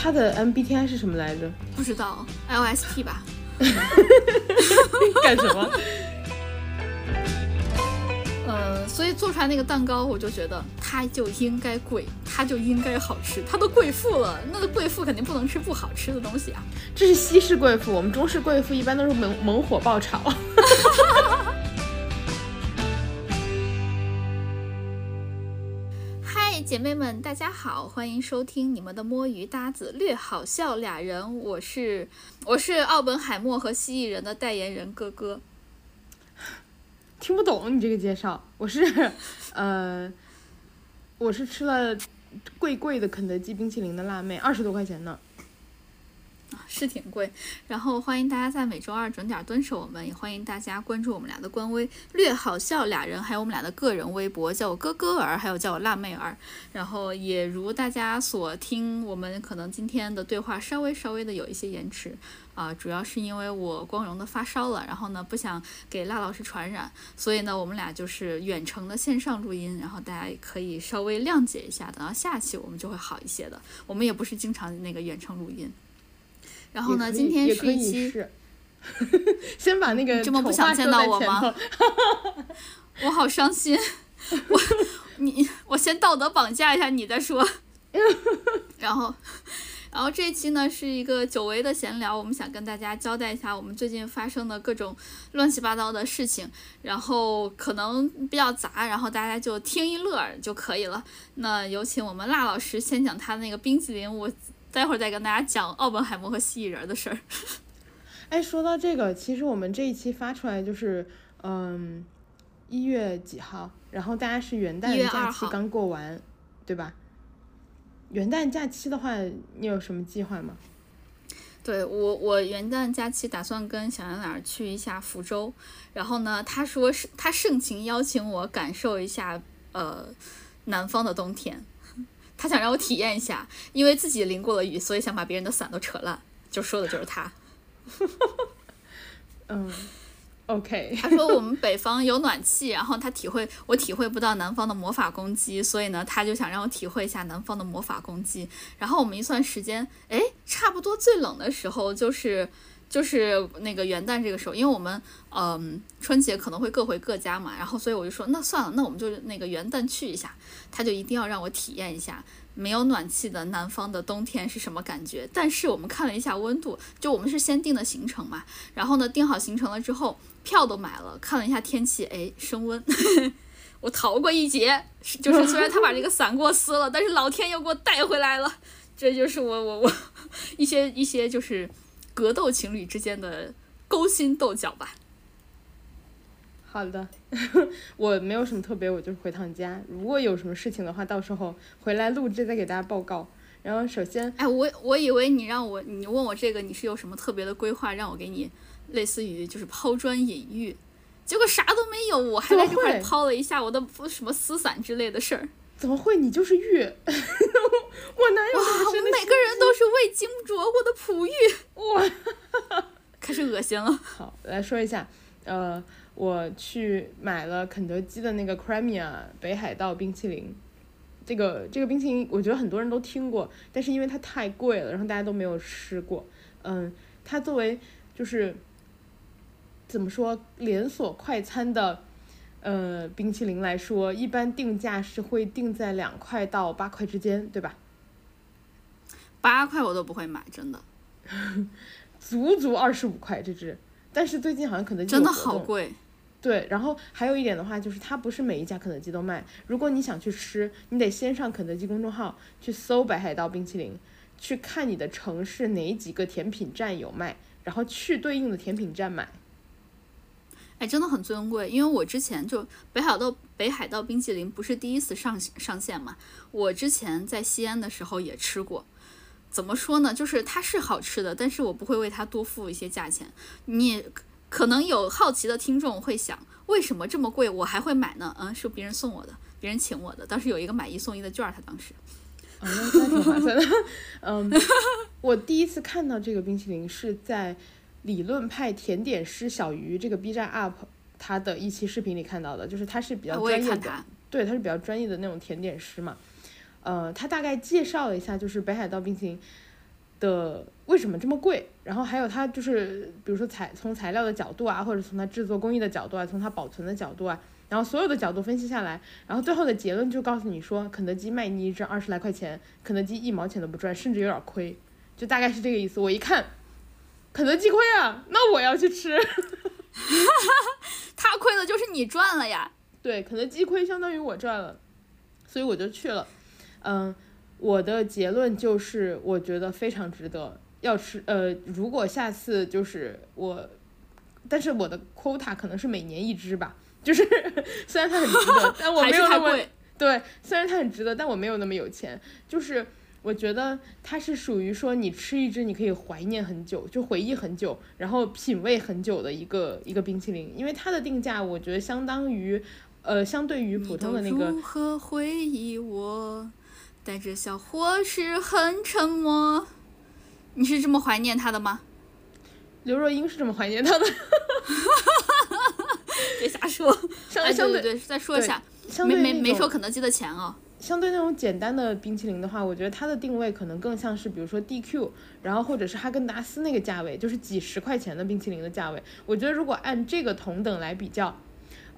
它的 MBTI 是什么来着？不知道，LST 吧？干什么？呃，所以做出来那个蛋糕，我就觉得它就应该贵，它就应该好吃，它都贵妇了，那个贵妇肯定不能吃不好吃的东西啊。这是西式贵妇，我们中式贵妇一般都是猛猛火爆炒。姐妹们，大家好，欢迎收听你们的摸鱼搭子略好笑俩人，我是我是奥本海默和蜥蜴人的代言人哥哥。听不懂你这个介绍，我是，呃，我是吃了贵贵的肯德基冰淇淋的辣妹，二十多块钱呢。是挺贵。然后欢迎大家在每周二准点蹲守我们，也欢迎大家关注我们俩的官微“略好笑俩人”，还有我们俩的个人微博，叫我哥哥儿，还有叫我辣妹儿。然后也如大家所听，我们可能今天的对话稍微稍微的有一些延迟啊，主要是因为我光荣的发烧了，然后呢不想给辣老师传染，所以呢我们俩就是远程的线上录音，然后大家也可以稍微谅解一下，等到下期我们就会好一些的。我们也不是经常那个远程录音。然后呢，今天是一期，是 先把那个这么不想见到我吗头 我好伤心。我你我先道德绑架一下你再说。然后，然后这一期呢是一个久违的闲聊，我们想跟大家交代一下我们最近发生的各种乱七八糟的事情，然后可能比较杂，然后大家就听一乐儿就可以了。那有请我们辣老师先讲他那个冰淇淋，我待会儿再跟大家讲奥本海默和蜥蜴人的事儿。哎，说到这个，其实我们这一期发出来就是，嗯，一月几号？然后大家是元旦1月2号假期刚过完，对吧？元旦假期的话，你有什么计划吗？对我，我元旦假期打算跟小圆脸儿去一下福州，然后呢，他说是他盛情邀请我感受一下呃南方的冬天，他想让我体验一下，因为自己淋过了雨，所以想把别人的伞都扯烂，就说的就是他。嗯，OK，他说我们北方有暖气，然后他体会我体会不到南方的魔法攻击，所以呢，他就想让我体会一下南方的魔法攻击。然后我们一算时间，哎，差不多最冷的时候就是就是那个元旦这个时候，因为我们嗯春节可能会各回各家嘛，然后所以我就说那算了，那我们就那个元旦去一下，他就一定要让我体验一下。没有暖气的南方的冬天是什么感觉？但是我们看了一下温度，就我们是先定的行程嘛，然后呢定好行程了之后，票都买了，看了一下天气，哎，升温，我逃过一劫。就是虽然他把这个伞给我撕了，但是老天又给我带回来了。这就是我我我一些一些就是格斗情侣之间的勾心斗角吧。好的，我没有什么特别，我就是回趟家。如果有什么事情的话，到时候回来录制再给大家报告。然后首先，哎，我我以为你让我你问我这个，你是有什么特别的规划，让我给你类似于就是抛砖引玉，结果啥都没有，我还怎么来这块抛了一下我的什么撕伞之类的事儿。怎么会？你就是玉，我哪有哇，那么深的我们每个人都是未经琢过的璞玉，哇？开始恶心了。好，来说一下，呃，我去买了肯德基的那个 Cremia 北海道冰淇淋。这个这个冰淇淋，我觉得很多人都听过，但是因为它太贵了，然后大家都没有吃过。嗯，它作为就是怎么说连锁快餐的呃冰淇淋来说，一般定价是会定在两块到八块之间，对吧？八块我都不会买，真的，足足二十五块这只，但是最近好像肯德基真的好贵。对，然后还有一点的话，就是它不是每一家肯德基都卖。如果你想去吃，你得先上肯德基公众号去搜北海道冰淇淋，去看你的城市哪几个甜品站有卖，然后去对应的甜品站买。哎，真的很尊贵，因为我之前就北海道北海道冰淇淋不是第一次上上线嘛，我之前在西安的时候也吃过。怎么说呢？就是它是好吃的，但是我不会为它多付一些价钱。你可能有好奇的听众会想，为什么这么贵我还会买呢？嗯，是别人送我的，别人请我的，当时有一个买一送一的券，他当时。啊，那那挺划算的。嗯，我第一次看到这个冰淇淋是在理论派甜点师小鱼这个 B 站 UP 他的一期视频里看到的，就是他是比较专业的，对，他是比较专业的那种甜点师嘛。呃，他大概介绍了一下，就是北海道冰淇淋，的为什么这么贵，然后还有它就是比如说材从材料的角度啊，或者从它制作工艺的角度啊，从它保存的角度啊，然后所有的角度分析下来，然后最后的结论就告诉你说，肯德基卖你一只二十来块钱，肯德基一毛钱都不赚，甚至有点亏，就大概是这个意思。我一看，肯德基亏啊，那我要去吃。他亏的就是你赚了呀。对，肯德基亏相当于我赚了，所以我就去了。嗯，我的结论就是我觉得非常值得要吃。呃，如果下次就是我，但是我的 quota 可能是每年一只吧。就是 虽然它很值得，但我没有那么对。虽然它很值得，但我没有那么有钱。就是我觉得它是属于说你吃一只你可以怀念很久，就回忆很久，然后品味很久的一个一个冰淇淋。因为它的定价，我觉得相当于。呃，相对于普通的那个。如何回忆我？带着笑或是很沉默。你是这么怀念他的吗？刘若英是这么怀念他的。别瞎说。相相对对，再说一下。没没没收肯德基的钱哦。相对那种简单的冰淇淋的话，我觉得它的定位可能更像是，比如说 DQ，然后或者是哈根达斯那个价位，就是几十块钱的冰淇淋的价位。我觉得如果按这个同等来比较。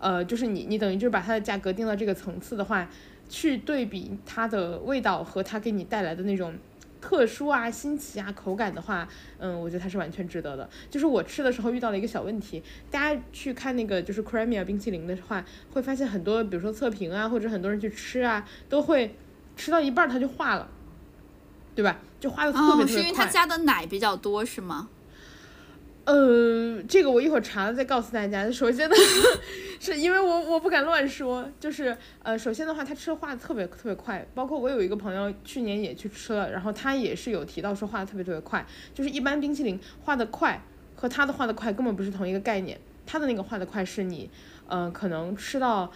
呃，就是你，你等于就是把它的价格定到这个层次的话，去对比它的味道和它给你带来的那种特殊啊、新奇啊、口感的话，嗯，我觉得它是完全值得的。就是我吃的时候遇到了一个小问题，大家去看那个就是 Cremia 冰淇淋的话，会发现很多，比如说测评啊，或者很多人去吃啊，都会吃到一半它就化了，对吧？就化的特别特别快。是因为它加的奶比较多，是吗？呃，这个我一会儿查了再告诉大家。首先呢，是因为我我不敢乱说，就是呃，首先的话，他吃化的特别特别快，包括我有一个朋友去年也去吃了，然后他也是有提到说化的特别特别快，就是一般冰淇淋化的快和他的化的快根本不是同一个概念，他的那个化的快是你，呃，可能吃到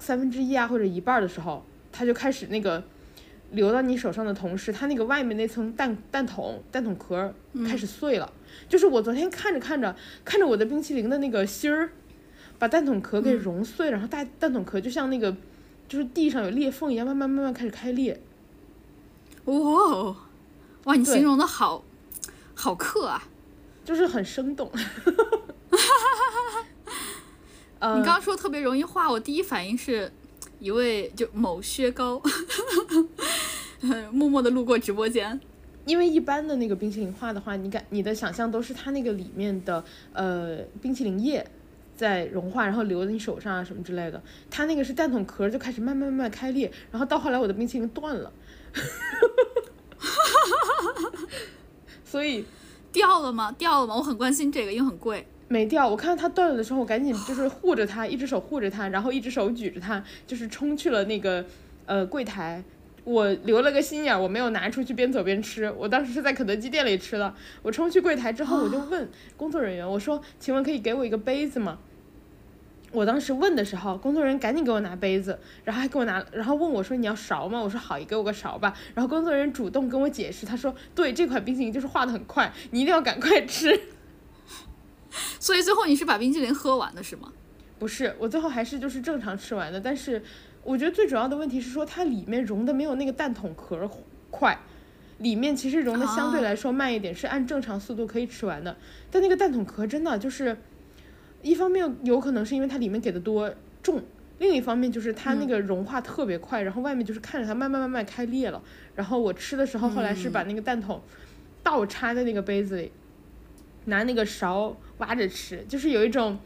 三分之一啊或者一半的时候，他就开始那个。流到你手上的同时，它那个外面那层蛋蛋筒蛋筒壳开始碎了。就是我昨天看着看着看着我的冰淇淋的那个芯儿，把蛋筒壳给融碎，然后大蛋筒壳就像那个就是地上有裂缝一样，慢慢慢慢开始开裂。哇，哇，你形容的好好刻啊，就是很生动。你刚刚说特别容易化，我第一反应是。一位就某薛高，默默的路过直播间，因为一般的那个冰淇淋化的话，你感你的想象都是它那个里面的呃冰淇淋液在融化，然后流在你手上啊什么之类的。它那个是蛋筒壳就开始慢慢慢慢开裂，然后到后来我的冰淇淋断了，所以掉了吗？掉了吗？我很关心这个，因为很贵。没掉，我看到它断了的时候，我赶紧就是护着它，一只手护着它，然后一只手举着它，就是冲去了那个呃柜台。我留了个心眼，我没有拿出去边走边吃。我当时是在肯德基店里吃的。我冲去柜台之后，我就问工作人员，我说：“请问可以给我一个杯子吗？”我当时问的时候，工作人员赶紧给我拿杯子，然后还给我拿，然后问我说：“你要勺吗？”我说：“好，你给我个勺吧。”然后工作人员主动跟我解释，他说：“对，这款冰淇淋就是化的很快，你一定要赶快吃。”所以最后你是把冰淇淋喝完的是吗？不是，我最后还是就是正常吃完的。但是我觉得最主要的问题是说它里面融的没有那个蛋筒壳快，里面其实融的相对来说慢一点，是按正常速度可以吃完的。但那个蛋筒壳真的就是，一方面有可能是因为它里面给的多重，另一方面就是它那个融化特别快，然后外面就是看着它慢慢慢慢开裂了。然后我吃的时候后来是把那个蛋筒倒插在那个杯子里。拿那个勺挖着吃，就是有一种，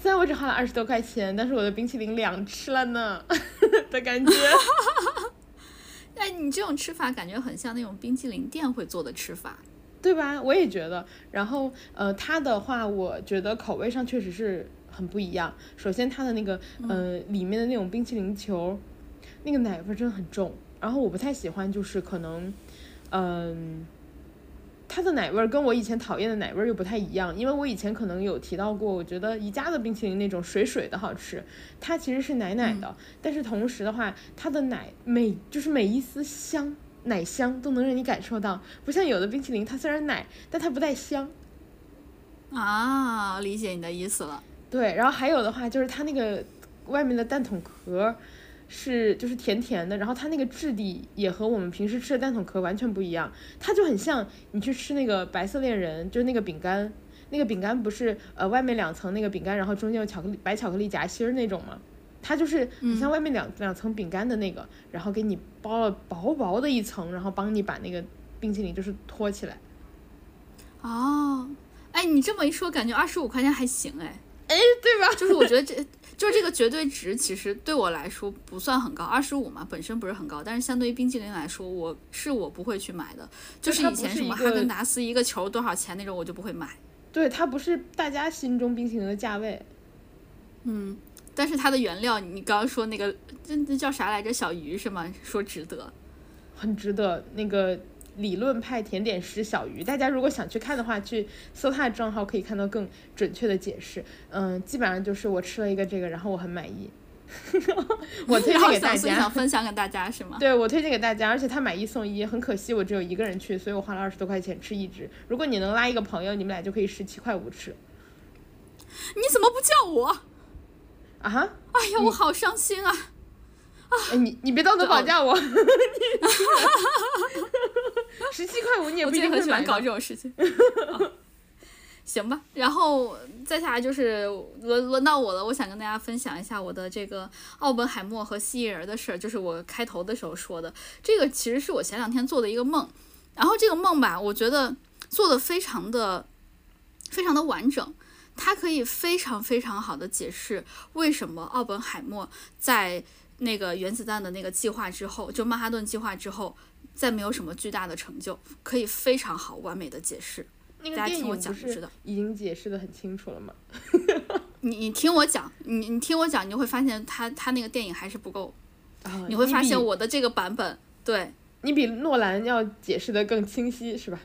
虽然我只花了二十多块钱，但是我的冰淇淋两吃了呢 的感觉。哎，你这种吃法感觉很像那种冰淇淋店会做的吃法，对吧？我也觉得。然后，呃，它的话，我觉得口味上确实是很不一样。首先，它的那个，呃，里面的那种冰淇淋球，那个奶味真的很重。然后我不太喜欢，就是可能，嗯。它的奶味儿跟我以前讨厌的奶味儿又不太一样，因为我以前可能有提到过，我觉得宜家的冰淇淋那种水水的好吃，它其实是奶奶的，但是同时的话，它的奶每就是每一丝香奶香都能让你感受到，不像有的冰淇淋，它虽然奶，但它不带香。啊，理解你的意思了。对，然后还有的话就是它那个外面的蛋筒壳。是就是甜甜的，然后它那个质地也和我们平时吃的蛋筒壳完全不一样，它就很像你去吃那个白色恋人，就是那个饼干，那个饼干不是呃外面两层那个饼干，然后中间有巧克力白巧克力夹心儿那种吗？它就是你像外面两两层饼干的那个，然后给你包了薄薄的一层，然后帮你把那个冰淇淋就是托起来。哦，哎，你这么一说，感觉二十五块钱还行哎。哎，对吧？就是我觉得这就这个绝对值，其实对我来说不算很高，二十五嘛，本身不是很高，但是相对于冰淇淋来说，我是我不会去买的。就是以前什么哈根达斯一个球多少钱那种，我就不会买。对，它不是大家心中冰淇淋的价位。嗯，但是它的原料，你刚刚说那个那那叫啥来着？小鱼是吗？说值得，很值得。那个。理论派甜点师小鱼，大家如果想去看的话，去搜他的账号可以看到更准确的解释。嗯，基本上就是我吃了一个这个，然后我很满意。我推荐给大家，想分享给大家是吗？对，我推荐给大家，而且他买一送一，很可惜我只有一个人去，所以我花了二十多块钱吃一只。如果你能拉一个朋友，你们俩就可以十七块五吃。你怎么不叫我？啊哈！哎呀，我好伤心啊！啊，你你别道德绑架我！十七块五，你也不一定很喜欢搞这种事情。行吧，然后再下来就是轮轮到我了，我想跟大家分享一下我的这个奥本海默和蜥蜴人的事儿，就是我开头的时候说的。这个其实是我前两天做的一个梦，然后这个梦吧，我觉得做的非常的非常的完整，它可以非常非常好的解释为什么奥本海默在那个原子弹的那个计划之后，就曼哈顿计划之后。再没有什么巨大的成就，可以非常好完美的解释。那个电影不是已经解释的很清楚了吗？你你听我讲，你你听我讲，你就会发现他他那个电影还是不够。你会发现我的这个版本，对你比诺兰要解释的更清晰，是吧？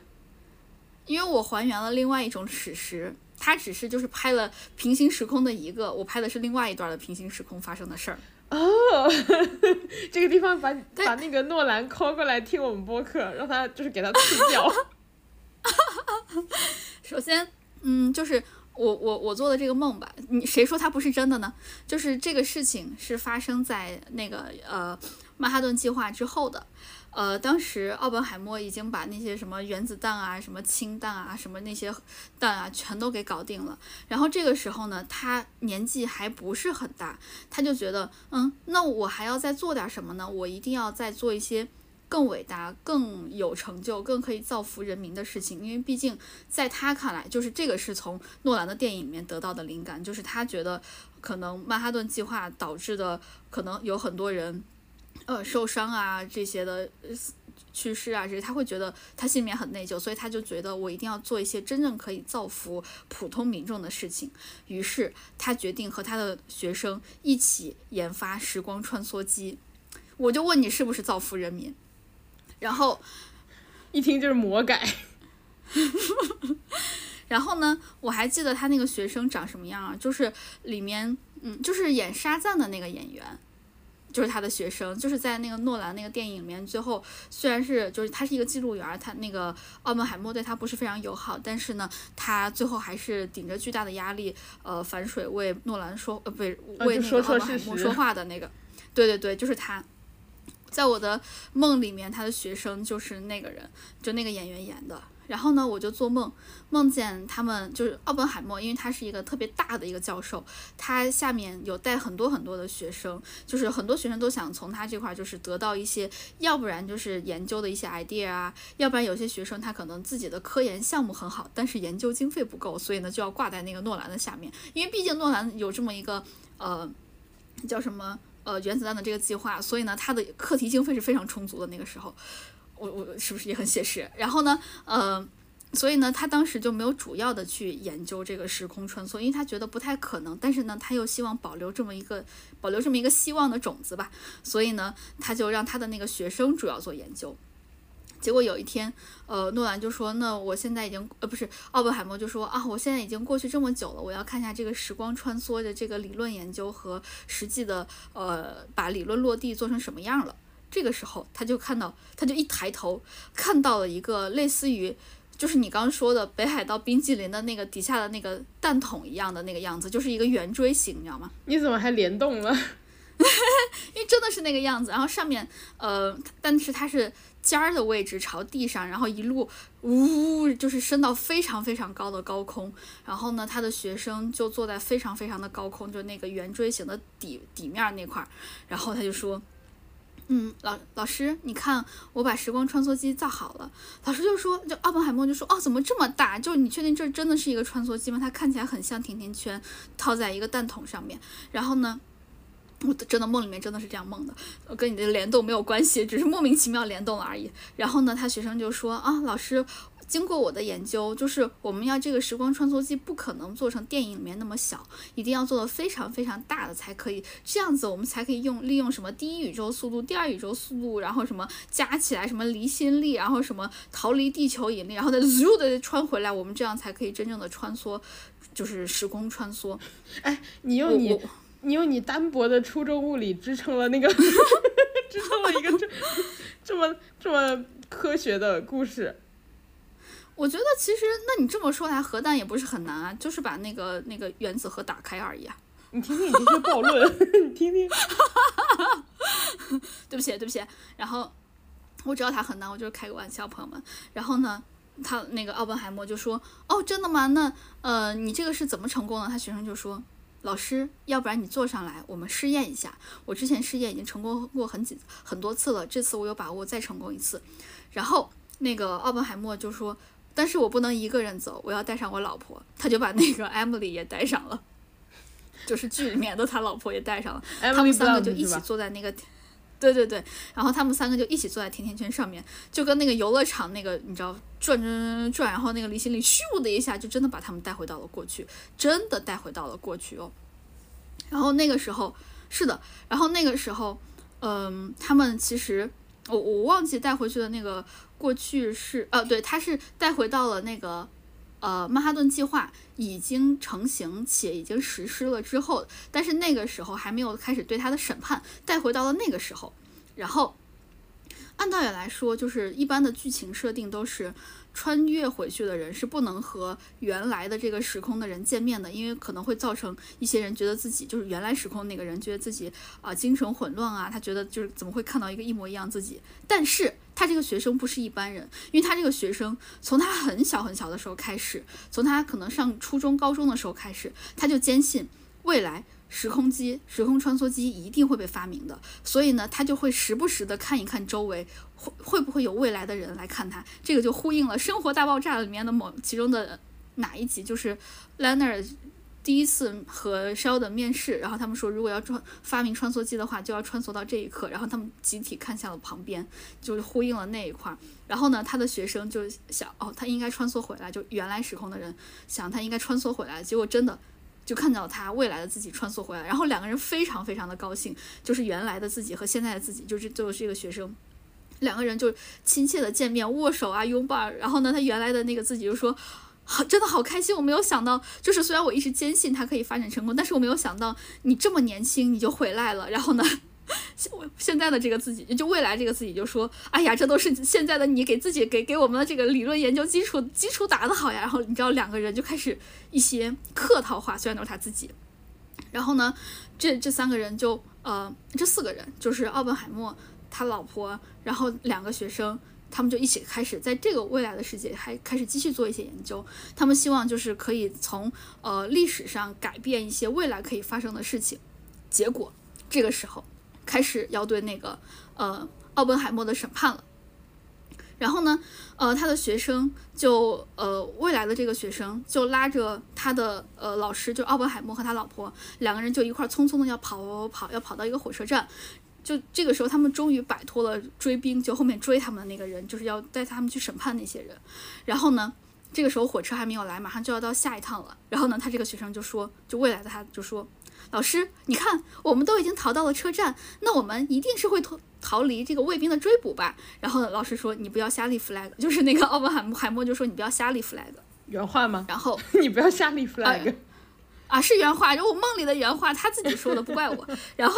因为我还原了另外一种史实，他只是就是拍了平行时空的一个，我拍的是另外一段的平行时空发生的事儿。哦，这个地方把把那个诺兰 call 过来听我们播客，让他就是给他赐教。首先，嗯，就是我我我做的这个梦吧，你谁说它不是真的呢？就是这个事情是发生在那个呃曼哈顿计划之后的。呃，当时奥本海默已经把那些什么原子弹啊、什么氢弹啊、什么那些弹啊，全都给搞定了。然后这个时候呢，他年纪还不是很大，他就觉得，嗯，那我还要再做点什么呢？我一定要再做一些更伟大、更有成就、更可以造福人民的事情。因为毕竟在他看来，就是这个是从诺兰的电影里面得到的灵感，就是他觉得可能曼哈顿计划导致的，可能有很多人。呃，受伤啊，这些的去世啊，这些他会觉得他心里面很内疚，所以他就觉得我一定要做一些真正可以造福普通民众的事情。于是他决定和他的学生一起研发时光穿梭机。我就问你是不是造福人民？然后 一听就是魔改。然后呢，我还记得他那个学生长什么样啊？就是里面，嗯，就是演沙赞的那个演员。就是他的学生，就是在那个诺兰那个电影里面，最后虽然是就是他是一个记录员，他那个奥本海默对他不是非常友好，但是呢，他最后还是顶着巨大的压力，呃，反水为诺兰说，呃，不是为那个奥本海默说话的那个，对对对，就是他，在我的梦里面，他的学生就是那个人，就那个演员演的。然后呢，我就做梦，梦见他们就是奥本海默，因为他是一个特别大的一个教授，他下面有带很多很多的学生，就是很多学生都想从他这块就是得到一些，要不然就是研究的一些 idea 啊，要不然有些学生他可能自己的科研项目很好，但是研究经费不够，所以呢就要挂在那个诺兰的下面，因为毕竟诺兰有这么一个呃叫什么呃原子弹的这个计划，所以呢他的课题经费是非常充足的那个时候。我我是不是也很写实？然后呢，呃，所以呢，他当时就没有主要的去研究这个时空穿梭，因为他觉得不太可能。但是呢，他又希望保留这么一个保留这么一个希望的种子吧，所以呢，他就让他的那个学生主要做研究。结果有一天，呃，诺兰就说：“那我现在已经呃不是奥本海默就说啊，我现在已经过去这么久了，我要看一下这个时光穿梭的这个理论研究和实际的呃把理论落地做成什么样了。”这个时候，他就看到，他就一抬头，看到了一个类似于，就是你刚刚说的北海道冰激凌的那个底下的那个蛋筒一样的那个样子，就是一个圆锥形，你知道吗？你怎么还联动了？因为真的是那个样子。然后上面呃，但是它是尖儿的位置朝地上，然后一路呜，就是升到非常非常高的高空。然后呢，他的学生就坐在非常非常的高空，就那个圆锥形的底底面那块儿。然后他就说。嗯，老老师，你看我把时光穿梭机造好了。老师就说，就奥本海默就说，哦，怎么这么大？就你确定这真的是一个穿梭机吗？它看起来很像甜甜圈套在一个弹筒上面。然后呢，我的真的梦里面真的是这样梦的，跟你的联动没有关系，只是莫名其妙联动了而已。然后呢，他学生就说，啊，老师。经过我的研究，就是我们要这个时光穿梭机不可能做成电影里面那么小，一定要做的非常非常大的才可以，这样子我们才可以用利用什么第一宇宙速度、第二宇宙速度，然后什么加起来什么离心力，然后什么逃离地球引力，然后再 咻的穿回来，我们这样才可以真正的穿梭，就是时空穿梭。哎，你用你你用你单薄的初中物理支撑了那个，支撑了一个这这么这么科学的故事。我觉得其实，那你这么说来，核弹也不是很难啊，就是把那个那个原子核打开而已啊。你听听你这些暴论，你听听。对不起，对不起。然后我知道它很难，我就是开个玩笑，朋友们。然后呢，他那个奥本海默就说：“哦，真的吗？那呃，你这个是怎么成功的？”他学生就说：“老师，要不然你坐上来，我们试验一下。我之前试验已经成功过很几很多次了，这次我有把握再成功一次。”然后那个奥本海默就说。但是我不能一个人走，我要带上我老婆。他就把那个 Emily 也带上了，就是剧里面的他老婆也带上了。他们三个就一起坐在那个，对对对，然后他们三个就一起坐在甜甜圈上面，就跟那个游乐场那个你知道转转转，然后那个离心力咻的一下，就真的把他们带回到了过去，真的带回到了过去哦。然后那个时候是的，然后那个时候，嗯，他们其实我我忘记带回去的那个。过去是呃，对，他是带回到了那个，呃，曼哈顿计划已经成型且已经实施了之后，但是那个时候还没有开始对他的审判，带回到了那个时候。然后，按道理来说，就是一般的剧情设定都是穿越回去的人是不能和原来的这个时空的人见面的，因为可能会造成一些人觉得自己就是原来时空那个人，觉得自己啊精神混乱啊，他觉得就是怎么会看到一个一模一样自己，但是。他这个学生不是一般人，因为他这个学生从他很小很小的时候开始，从他可能上初中、高中的时候开始，他就坚信未来时空机、时空穿梭机一定会被发明的，所以呢，他就会时不时的看一看周围，会会不会有未来的人来看他。这个就呼应了《生活大爆炸》里面的某其中的哪一集，就是 Leonard。第一次和 Sheldon 面试，然后他们说，如果要穿发明穿梭机的话，就要穿梭到这一刻。然后他们集体看向了旁边，就是呼应了那一块。然后呢，他的学生就想，哦，他应该穿梭回来，就原来时空的人想他应该穿梭回来。结果真的就看到他未来的自己穿梭回来，然后两个人非常非常的高兴，就是原来的自己和现在的自己，就是就是这个学生，两个人就亲切的见面、握手啊、拥抱。然后呢，他原来的那个自己就说。好，真的好开心！我没有想到，就是虽然我一直坚信他可以发展成功，但是我没有想到你这么年轻你就回来了。然后呢，现 现在的这个自己，就未来这个自己就说：“哎呀，这都是现在的你给自己给给我们的这个理论研究基础基础打得好呀。”然后你知道两个人就开始一些客套话，虽然都是他自己。然后呢，这这三个人就呃，这四个人就是奥本海默他老婆，然后两个学生。他们就一起开始在这个未来的世界还开始继续做一些研究。他们希望就是可以从呃历史上改变一些未来可以发生的事情。结果这个时候开始要对那个呃奥本海默的审判了。然后呢，呃他的学生就呃未来的这个学生就拉着他的呃老师就奥本海默和他老婆两个人就一块匆匆的要跑跑跑要跑到一个火车站。就这个时候，他们终于摆脱了追兵，就后面追他们的那个人，就是要带他们去审判那些人。然后呢，这个时候火车还没有来，马上就要到下一趟了。然后呢，他这个学生就说，就未来的他就说，老师，你看，我们都已经逃到了车站，那我们一定是会逃逃离这个卫兵的追捕吧？然后老师说，你不要瞎立 flag，就是那个奥本海默海默就说，你不要瞎立 flag，原话吗？然后 你不要瞎立 flag，啊，是原话，就我梦里的原话，他自己说的，不怪我。然后。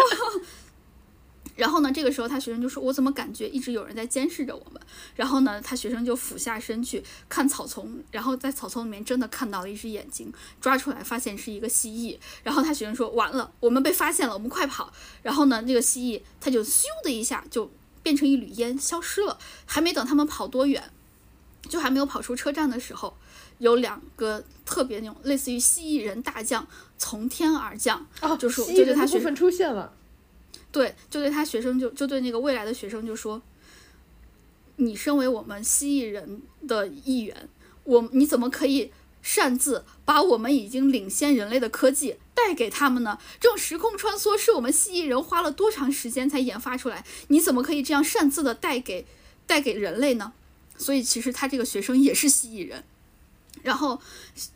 然后呢，这个时候他学生就说：“我怎么感觉一直有人在监视着我们？”然后呢，他学生就俯下身去看草丛，然后在草丛里面真的看到了一只眼睛，抓出来发现是一个蜥蜴。然后他学生说：“完了，我们被发现了，我们快跑！”然后呢，那个蜥蜴它就咻的一下就变成一缕烟消失了。还没等他们跑多远，就还没有跑出车站的时候，有两个特别那种类似于蜥蜴人大将从天而降，哦，就说蜥蜴就对他学人的部分出现了。对，就对他学生就就对那个未来的学生就说：“你身为我们蜥蜴人的一员，我你怎么可以擅自把我们已经领先人类的科技带给他们呢？这种时空穿梭是我们蜥蜴人花了多长时间才研发出来？你怎么可以这样擅自的带给带给人类呢？”所以其实他这个学生也是蜥蜴人。然后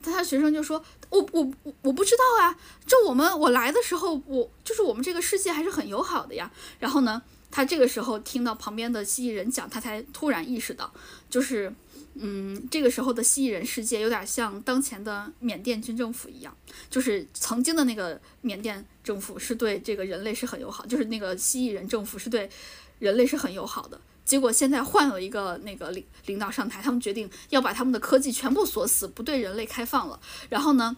他学生就说：“我我我我不知道啊，就我们我来的时候，我就是我们这个世界还是很友好的呀。”然后呢，他这个时候听到旁边的蜥蜴人讲，他才突然意识到，就是嗯，这个时候的蜥蜴人世界有点像当前的缅甸军政府一样，就是曾经的那个缅甸政府是对这个人类是很友好，就是那个蜥蜴人政府是对人类是很友好的。结果现在换了一个那个领领导上台，他们决定要把他们的科技全部锁死，不对人类开放了。然后呢，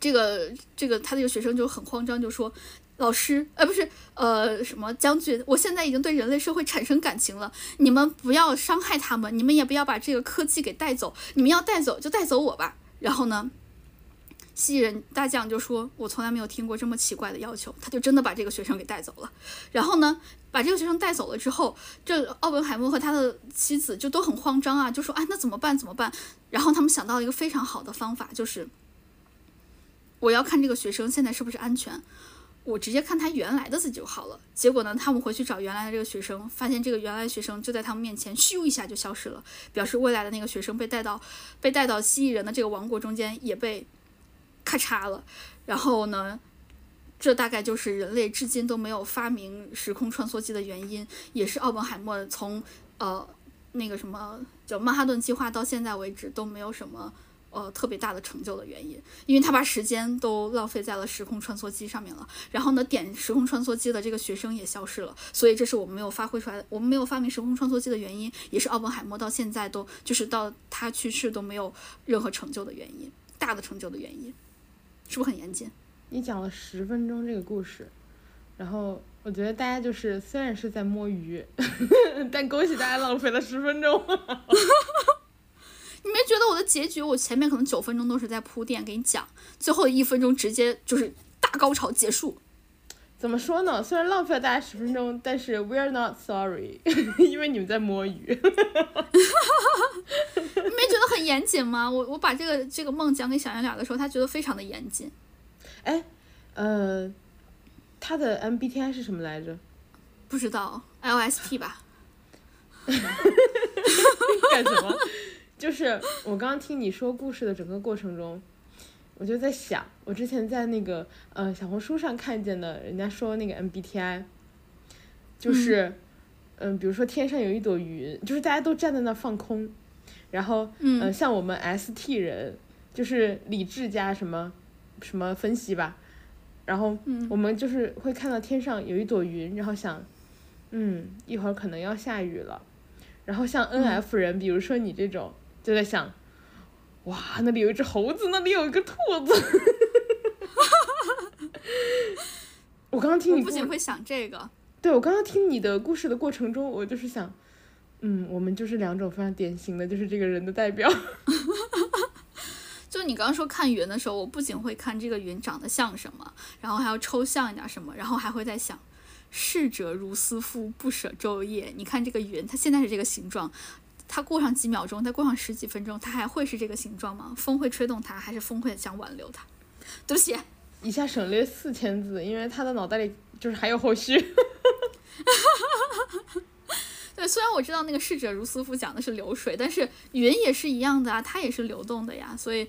这个这个他这个学生就很慌张，就说：“老师，呃，不是，呃，什么将军，我现在已经对人类社会产生感情了，你们不要伤害他们，你们也不要把这个科技给带走，你们要带走就带走我吧。”然后呢，蜥蜴人大将就说：“我从来没有听过这么奇怪的要求。”他就真的把这个学生给带走了。然后呢？把这个学生带走了之后，这奥本海默和他的妻子就都很慌张啊，就说：“哎，那怎么办？怎么办？”然后他们想到了一个非常好的方法，就是我要看这个学生现在是不是安全，我直接看他原来的自己就好了。结果呢，他们回去找原来的这个学生，发现这个原来学生就在他们面前，咻一下就消失了，表示未来的那个学生被带到被带到蜥蜴人的这个王国中间，也被咔嚓了。然后呢？这大概就是人类至今都没有发明时空穿梭机的原因，也是奥本海默从呃那个什么叫曼哈顿计划到现在为止都没有什么呃特别大的成就的原因，因为他把时间都浪费在了时空穿梭机上面了。然后呢，点时空穿梭机的这个学生也消失了，所以这是我们没有发挥出来，我们没有发明时空穿梭机的原因，也是奥本海默到现在都就是到他去世都没有任何成就的原因，大的成就的原因，是不是很严谨？你讲了十分钟这个故事，然后我觉得大家就是虽然是在摸鱼，但恭喜大家浪费了十分钟。你没觉得我的结局？我前面可能九分钟都是在铺垫给你讲，最后一分钟直接就是大高潮结束。怎么说呢？虽然浪费了大家十分钟，但是 we are not sorry，因为你们在摸鱼。你没觉得很严谨吗？我我把这个这个梦讲给小圆脸的时候，他觉得非常的严谨。哎，呃，他的 MBTI 是什么来着？不知道，LSP 吧。干什么？就是我刚刚听你说故事的整个过程中，我就在想，我之前在那个呃小红书上看见的，人家说那个 MBTI，就是，嗯，比如说天上有一朵云，就是大家都站在那放空，然后，嗯，像我们 ST 人，就是理智加什么。什么分析吧，然后我们就是会看到天上有一朵云，然后想，嗯，一会儿可能要下雨了。然后像 N F 人，比如说你这种，就在想，哇，那里有一只猴子，那里有一个兔子。我刚刚听你不仅会想这个，对我刚刚听你的故事的过程中，我就是想，嗯，我们就是两种非常典型的，就是这个人的代表。就你刚刚说看云的时候，我不仅会看这个云长得像什么，然后还要抽象一点什么，然后还会在想，逝者如斯夫，不舍昼夜。你看这个云，它现在是这个形状，它过上几秒钟，再过上十几分钟，它还会是这个形状吗？风会吹动它，还是风会想挽留它？对不起，一下省略四千字，因为他的脑袋里就是还有后续。对，虽然我知道那个逝者如斯夫讲的是流水，但是云也是一样的啊，它也是流动的呀。所以，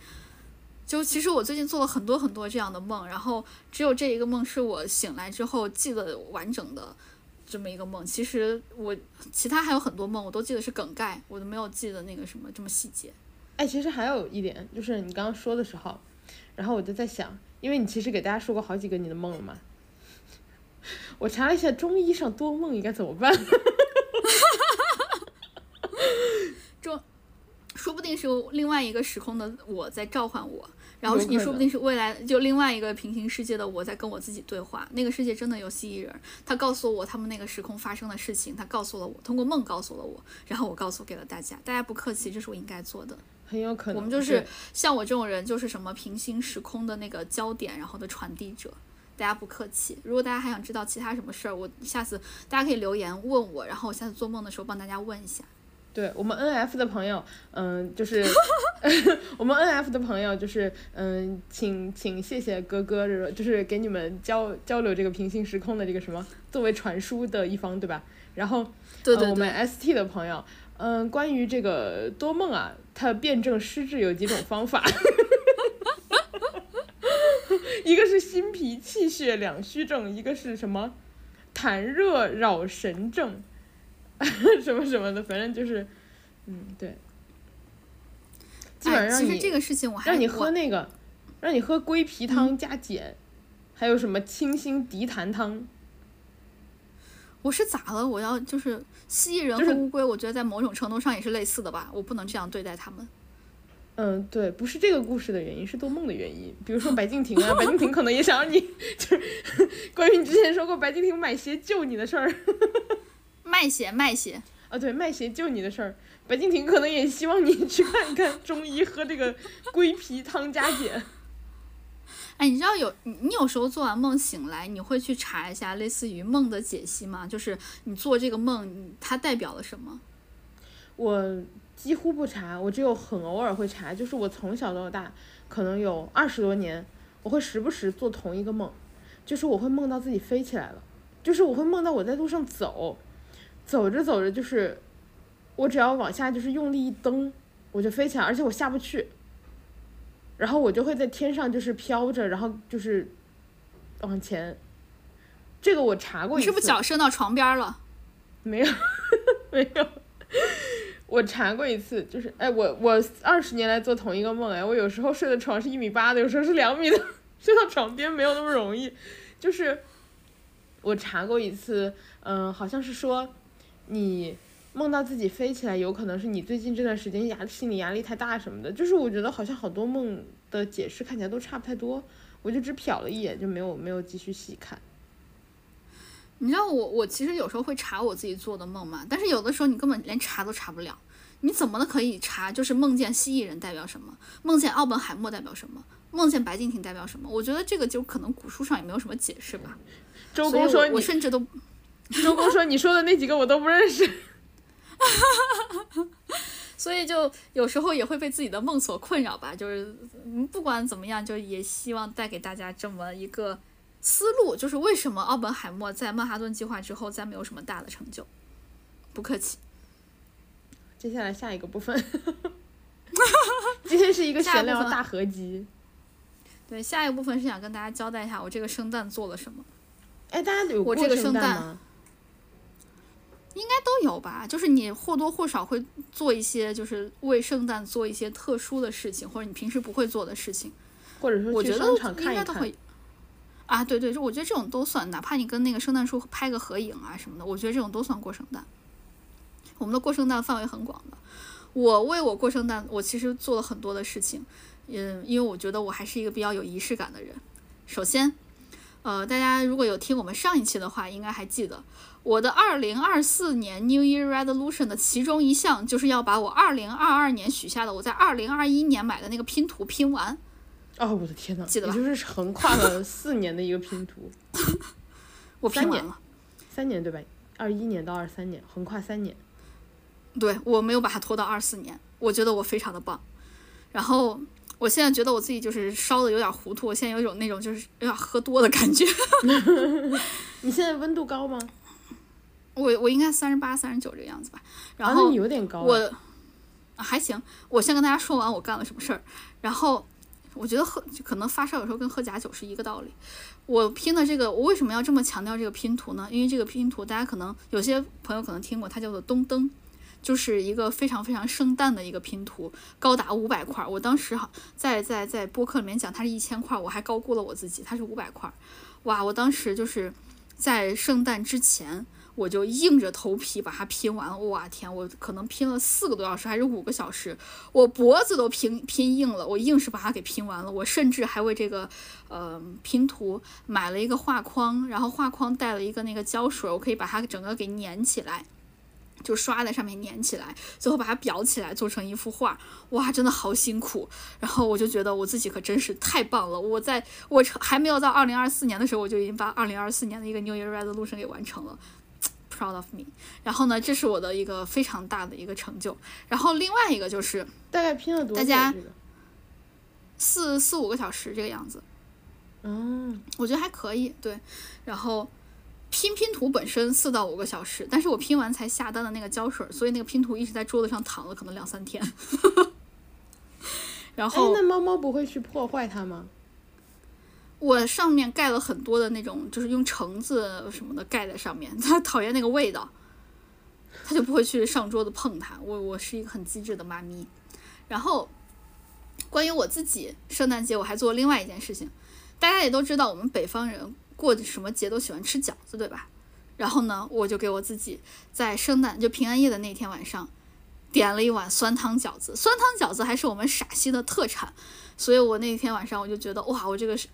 就其实我最近做了很多很多这样的梦，然后只有这一个梦是我醒来之后记得完整的这么一个梦。其实我其他还有很多梦，我都记得是梗概，我都没有记得那个什么这么细节。哎，其实还有一点就是你刚刚说的时候，然后我就在想，因为你其实给大家说过好几个你的梦了嘛。我查了一下中医上多梦应该怎么办。中，说不定是另外一个时空的我在召唤我，然后你说不定是未来就另外一个平行世界的我在跟我自己对话。那个世界真的有蜥蜴人，他告诉我他们那个时空发生的事情，他告诉了我，通过梦告诉了我，然后我告诉给了大家。大家不客气，这是我应该做的。很有可能我们就是像我这种人，就是什么平行时空的那个焦点，然后的传递者。大家不客气。如果大家还想知道其他什么事儿，我下次大家可以留言问我，然后我下次做梦的时候帮大家问一下。对我们 N F 的朋友，嗯，就是 我们 N F 的朋友，就是嗯，请请谢谢哥哥，就是给你们交交流这个平行时空的这个什么，作为传输的一方，对吧？然后对对呃、我们，S T 的朋友，嗯，关于这个多梦啊，它辩证施治有几种方法，一个是心脾气血两虚症，一个是什么？痰热扰神症，什么什么的，反正就是，嗯，对，基本哎，其实这个事情我还让你喝那个，让你喝龟皮汤加碱，还有什么清心涤痰汤。我是咋了？我要就是蜥蜴人和乌龟，我觉得在某种程度上也是类似的吧，我不能这样对待他们。嗯，对，不是这个故事的原因，是做梦的原因。比如说 白敬亭啊，白敬亭可能也想让你，就是关于你之前说过白敬亭买鞋救你的事儿卖血卖血，啊，对，卖鞋救你的事儿，白敬亭可能也希望你去看一看中医，喝这个龟皮汤加减。哎，你知道有你你有时候做完梦醒来，你会去查一下类似于梦的解析吗？就是你做这个梦，它代表了什么？我几乎不查，我只有很偶尔会查，就是我从小到大，可能有二十多年，我会时不时做同一个梦，就是我会梦到自己飞起来了，就是我会梦到我在路上走，走着走着就是，我只要往下就是用力一蹬，我就飞起来，而且我下不去，然后我就会在天上就是飘着，然后就是往前，这个我查过一次，你是不是脚伸到床边了？没有，没有。我查过一次，就是哎，我我二十年来做同一个梦，哎，我有时候睡的床是一米八的，有时候是两米的，睡到床边没有那么容易。就是我查过一次，嗯、好像是说你梦到自己飞起来，有可能是你最近这段时间压心理压力太大什么的。就是我觉得好像好多梦的解释看起来都差不太多，我就只瞟了一眼，就没有没有继续细看。你知道我我其实有时候会查我自己做的梦嘛，但是有的时候你根本连查都查不了。你怎么的可以查？就是梦见蜥蜴人代表什么？梦见奥本海默代表什么？梦见白敬亭代表什么？我觉得这个就可能古书上也没有什么解释吧。周公说你我甚至都周公说你说的那几个我都不认识。所以就有时候也会被自己的梦所困扰吧。就是嗯不管怎么样，就也希望带给大家这么一个思路，就是为什么奥本海默在曼哈顿计划之后再没有什么大的成就。不客气。接下来下一个部分，今天是一个闲聊大合集。对，下一个部分是想跟大家交代一下我这个圣诞做了什么。哎，大家有我过圣这个圣诞吗？应该都有吧，就是你或多或少会做一些，就是为圣诞做一些特殊的事情，或者你平时不会做的事情。或者说我觉得应？该都会。啊，对对，就我觉得这种都算，哪怕你跟那个圣诞树拍个合影啊什么的，我觉得这种都算过圣诞。我们的过圣诞范围很广的。我为我过圣诞，我其实做了很多的事情，嗯，因为我觉得我还是一个比较有仪式感的人。首先，呃，大家如果有听我们上一期的话，应该还记得我的二零二四年 New Year Resolution 的其中一项就是要把我二零二二年许下的我在二零二一年买的那个拼图拼完。哦，我的天呐，记得吧也就是横跨了四年的一个拼图，我拼三年完了。三年对吧？二一年到二三年，横跨三年。对我没有把它拖到二四年，我觉得我非常的棒。然后我现在觉得我自己就是烧的有点糊涂，我现在有一种那种就是有点喝多的感觉。你现在温度高吗？我我应该三十八、三十九这个样子吧。然后你有点高啊。我、啊还行，我先跟大家说完我干了什么事儿。然后我觉得喝可能发烧有时候跟喝假酒是一个道理。我拼的这个，我为什么要这么强调这个拼图呢？因为这个拼图大家可能有些朋友可能听过，它叫做东灯。就是一个非常非常圣诞的一个拼图，高达五百块儿。我当时好在在在播客里面讲它是一千块儿，我还高估了我自己，它是五百块儿。哇！我当时就是在圣诞之前。我就硬着头皮把它拼完了，哇天！我可能拼了四个多小时还是五个小时，我脖子都拼拼硬了，我硬是把它给拼完了。我甚至还为这个呃拼图买了一个画框，然后画框带了一个那个胶水，我可以把它整个给粘起来，就刷在上面粘起来，最后把它裱起来做成一幅画。哇，真的好辛苦。然后我就觉得我自己可真是太棒了，我在我还没有到二零二四年的时候，我就已经把二零二四年的一个 New Year Resolution 给完成了。Proud of me，然后呢，这是我的一个非常大的一个成就。然后另外一个就是大概拼了多？大家四四五个小时这个样子。嗯，我觉得还可以。对，然后拼拼图本身四到五个小时，但是我拼完才下单的那个胶水，所以那个拼图一直在桌子上躺了，可能两三天。然后，那猫猫不会去破坏它吗？我上面盖了很多的那种，就是用橙子什么的盖在上面。它讨厌那个味道，它就不会去上桌子碰它。我我是一个很机智的妈咪。然后，关于我自己，圣诞节我还做另外一件事情。大家也都知道，我们北方人过什么节都喜欢吃饺子，对吧？然后呢，我就给我自己在圣诞就平安夜的那天晚上，点了一碗酸汤饺子。酸汤饺子还是我们陕西的特产，所以我那天晚上我就觉得，哇，我这个是。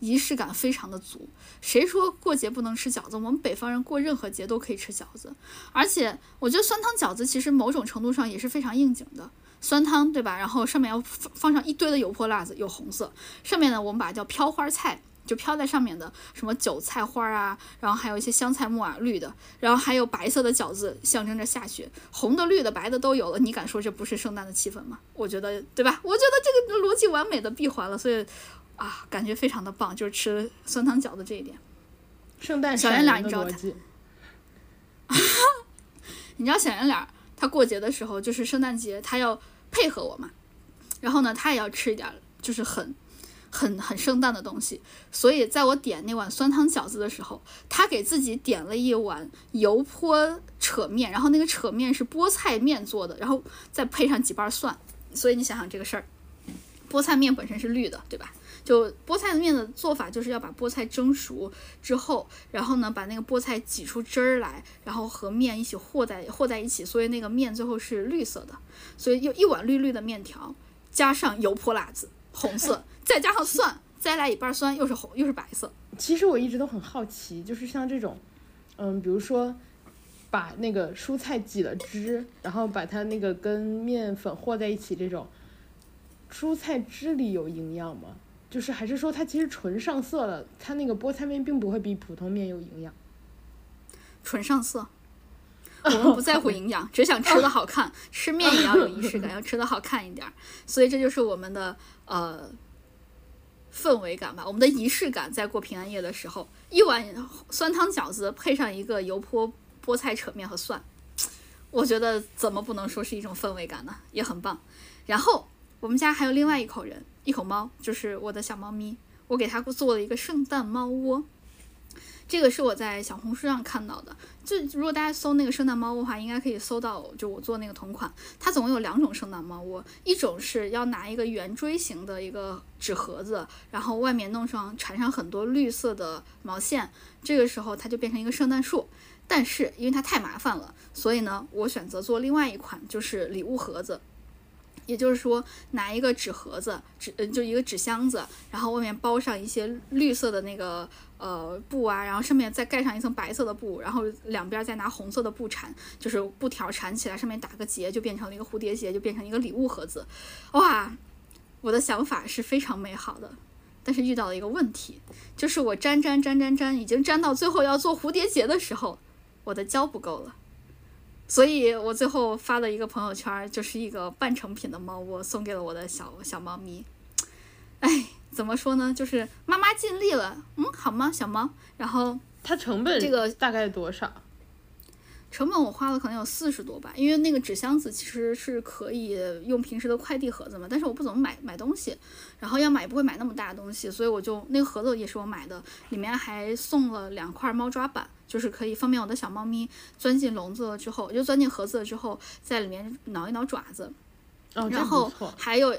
仪式感非常的足，谁说过节不能吃饺子？我们北方人过任何节都可以吃饺子，而且我觉得酸汤饺子其实某种程度上也是非常应景的，酸汤对吧？然后上面要放放上一堆的油泼辣子，有红色，上面呢我们把它叫飘花菜，就飘在上面的什么韭菜花啊，然后还有一些香菜木耳绿的，然后还有白色的饺子，象征着下雪，红的、绿的、白的都有了，你敢说这不是圣诞的气氛吗？我觉得对吧？我觉得这个逻辑完美的闭环了，所以。啊，感觉非常的棒，就是吃酸汤饺子这一点。圣诞小圆脸，你知道他？你知道小圆脸，他过节的时候就是圣诞节，他要配合我嘛。然后呢，他也要吃一点，就是很、很、很圣诞的东西。所以在我点那碗酸汤饺子的时候，他给自己点了一碗油泼扯面，然后那个扯面是菠菜面做的，然后再配上几瓣蒜。所以你想想这个事儿，菠菜面本身是绿的，对吧？就菠菜面的做法，就是要把菠菜蒸熟之后，然后呢，把那个菠菜挤出汁儿来，然后和面一起和在和在一起，所以那个面最后是绿色的。所以又一碗绿绿的面条，加上油泼辣子，红色，再加上蒜，再来一半酸，又是红又是白色。其实我一直都很好奇，就是像这种，嗯，比如说把那个蔬菜挤了汁，然后把它那个跟面粉和在一起，这种蔬菜汁里有营养吗？就是还是说它其实纯上色了，它那个菠菜面并不会比普通面有营养。纯上色，我们不在乎营养，只想吃的好看。吃面也要有仪式感，要吃的好看一点。所以这就是我们的呃氛围感吧，我们的仪式感。在过平安夜的时候，一碗酸汤饺子配上一个油泼菠菜扯面和蒜，我觉得怎么不能说是一种氛围感呢？也很棒。然后我们家还有另外一口人。一口猫就是我的小猫咪，我给它做了一个圣诞猫窝。这个是我在小红书上看到的。就如果大家搜那个圣诞猫窝的话，应该可以搜到，就我做那个同款。它总共有两种圣诞猫窝，一种是要拿一个圆锥形的一个纸盒子，然后外面弄上缠上很多绿色的毛线，这个时候它就变成一个圣诞树。但是因为它太麻烦了，所以呢，我选择做另外一款，就是礼物盒子。也就是说，拿一个纸盒子，纸嗯就一个纸箱子，然后外面包上一些绿色的那个呃布啊，然后上面再盖上一层白色的布，然后两边再拿红色的布缠，就是布条缠起来，上面打个结，就变成了一个蝴蝶结，就变成一个礼物盒子。哇，我的想法是非常美好的，但是遇到了一个问题，就是我粘粘粘粘粘，已经粘到最后要做蝴蝶结的时候，我的胶不够了。所以我最后发的一个朋友圈，就是一个半成品的猫窝，送给了我的小小猫咪。哎，怎么说呢？就是妈妈尽力了，嗯，好吗，小猫？然后它成本这个大概多少？成本我花了可能有四十多吧，因为那个纸箱子其实是可以用平时的快递盒子嘛，但是我不怎么买买东西，然后要买不会买那么大的东西，所以我就那个盒子也是我买的，里面还送了两块猫抓板，就是可以方便我的小猫咪钻进笼子了之后，就钻进盒子了之后，在里面挠一挠爪子，然后还有。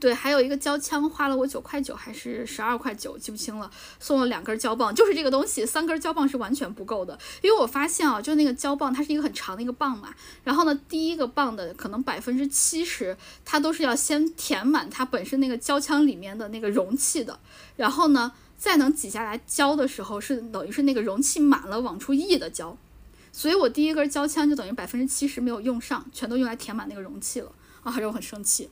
对，还有一个胶枪，花了我九块九还是十二块九，记不清了。送了两根胶棒，就是这个东西，三根胶棒是完全不够的。因为我发现啊，就那个胶棒，它是一个很长的一个棒嘛。然后呢，第一个棒的可能百分之七十，它都是要先填满它本身那个胶枪里面的那个容器的。然后呢，再能挤下来胶的时候，是等于是那个容器满了往出溢的胶。所以我第一根胶枪就等于百分之七十没有用上，全都用来填满那个容器了啊，让我很生气。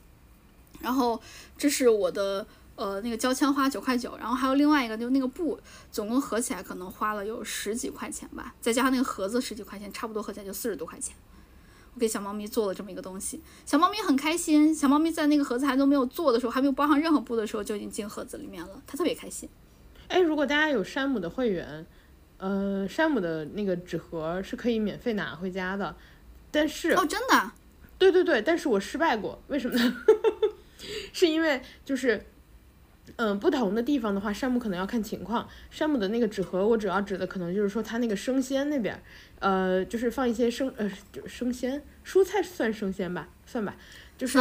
然后这是我的呃那个胶枪花九块九，然后还有另外一个就那个布，总共合起来可能花了有十几块钱吧，再加上那个盒子十几块钱，差不多合起来就四十多块钱。我给小猫咪做了这么一个东西，小猫咪很开心。小猫咪在那个盒子还都没有做的时候，还没有包上任何布的时候，就已经进盒子里面了，它特别开心。哎，如果大家有山姆的会员，呃，山姆的那个纸盒是可以免费拿回家的，但是哦，真的，对对对，但是我失败过，为什么呢？是因为就是，嗯，不同的地方的话，山姆可能要看情况。山姆的那个纸盒，我主要指的可能就是说它那个生鲜那边，呃，就是放一些生呃就生鲜蔬菜算生鲜吧，算吧，就是。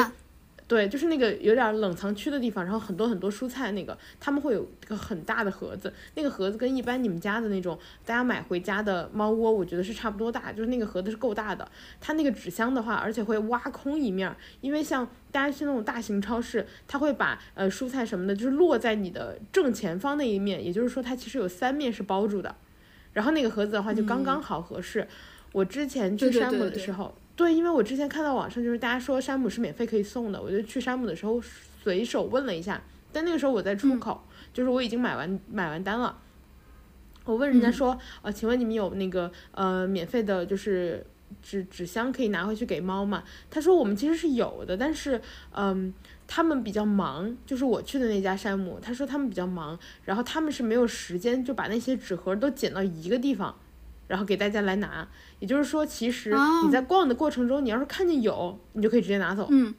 对，就是那个有点冷藏区的地方，然后很多很多蔬菜，那个他们会有一个很大的盒子，那个盒子跟一般你们家的那种大家买回家的猫窝，我觉得是差不多大，就是那个盒子是够大的。它那个纸箱的话，而且会挖空一面，因为像大家去那种大型超市，它会把呃蔬菜什么的，就是落在你的正前方那一面，也就是说它其实有三面是包住的。然后那个盒子的话就刚刚好合适。我之前去山姆的时候。对，因为我之前看到网上就是大家说山姆是免费可以送的，我就去山姆的时候随手问了一下，但那个时候我在出口，就是我已经买完买完单了，我问人家说，呃，请问你们有那个呃免费的，就是纸纸箱可以拿回去给猫吗？他说我们其实是有的，但是嗯，他们比较忙，就是我去的那家山姆，他说他们比较忙，然后他们是没有时间就把那些纸盒都捡到一个地方。然后给大家来拿，也就是说，其实你在逛的过程中，你要是看见有，你就可以直接拿走。嗯，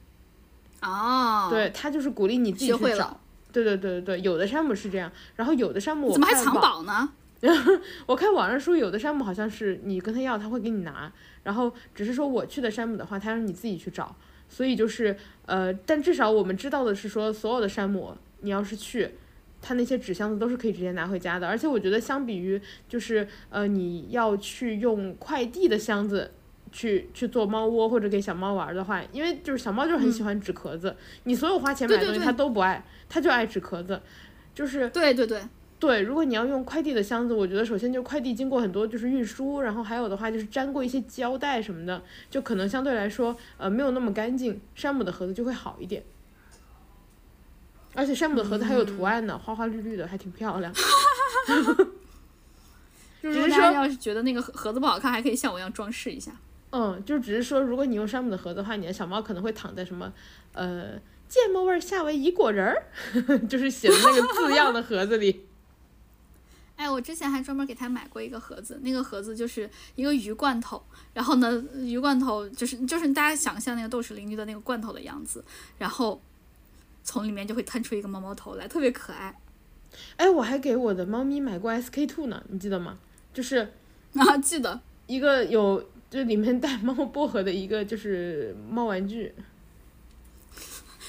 哦，对他就是鼓励你自己去找。对对对对对，有的山姆是这样，然后有的山姆怎么还藏宝呢？我看网上说有的山姆好像是你跟他要，他会给你拿。然后只是说我去的山姆的话，他让你自己去找。所以就是呃，但至少我们知道的是说，所有的山姆，你要是去。它那些纸箱子都是可以直接拿回家的，而且我觉得相比于就是呃你要去用快递的箱子去去做猫窝或者给小猫玩的话，因为就是小猫就是很喜欢纸壳子，你所有花钱买的东西它都不爱，它就爱纸壳子，就是对对对。对，如果你要用快递的箱子，我觉得首先就快递经过很多就是运输，然后还有的话就是粘过一些胶带什么的，就可能相对来说呃没有那么干净，山姆的盒子就会好一点。而且山姆的盒子还有图案呢，花花绿绿的，还挺漂亮。就是说，要是觉得那个盒子不好看，还可以像我一样装饰一下。嗯，就只是说，如果你用山姆的盒子的话，你的小猫可能会躺在什么呃芥末味夏威夷果仁儿，就是写的那个字样的盒子里。哎，我之前还专门给他买过一个盒子，那个盒子就是一个鱼罐头，然后呢，鱼罐头就是就是大家想象那个豆豉鲮鱼的那个罐头的样子，然后。从里面就会探出一个猫猫头来，特别可爱。哎，我还给我的猫咪买过 SK two 呢，你记得吗？就是 啊，记得一个有就里面带猫薄荷的一个就是猫玩具。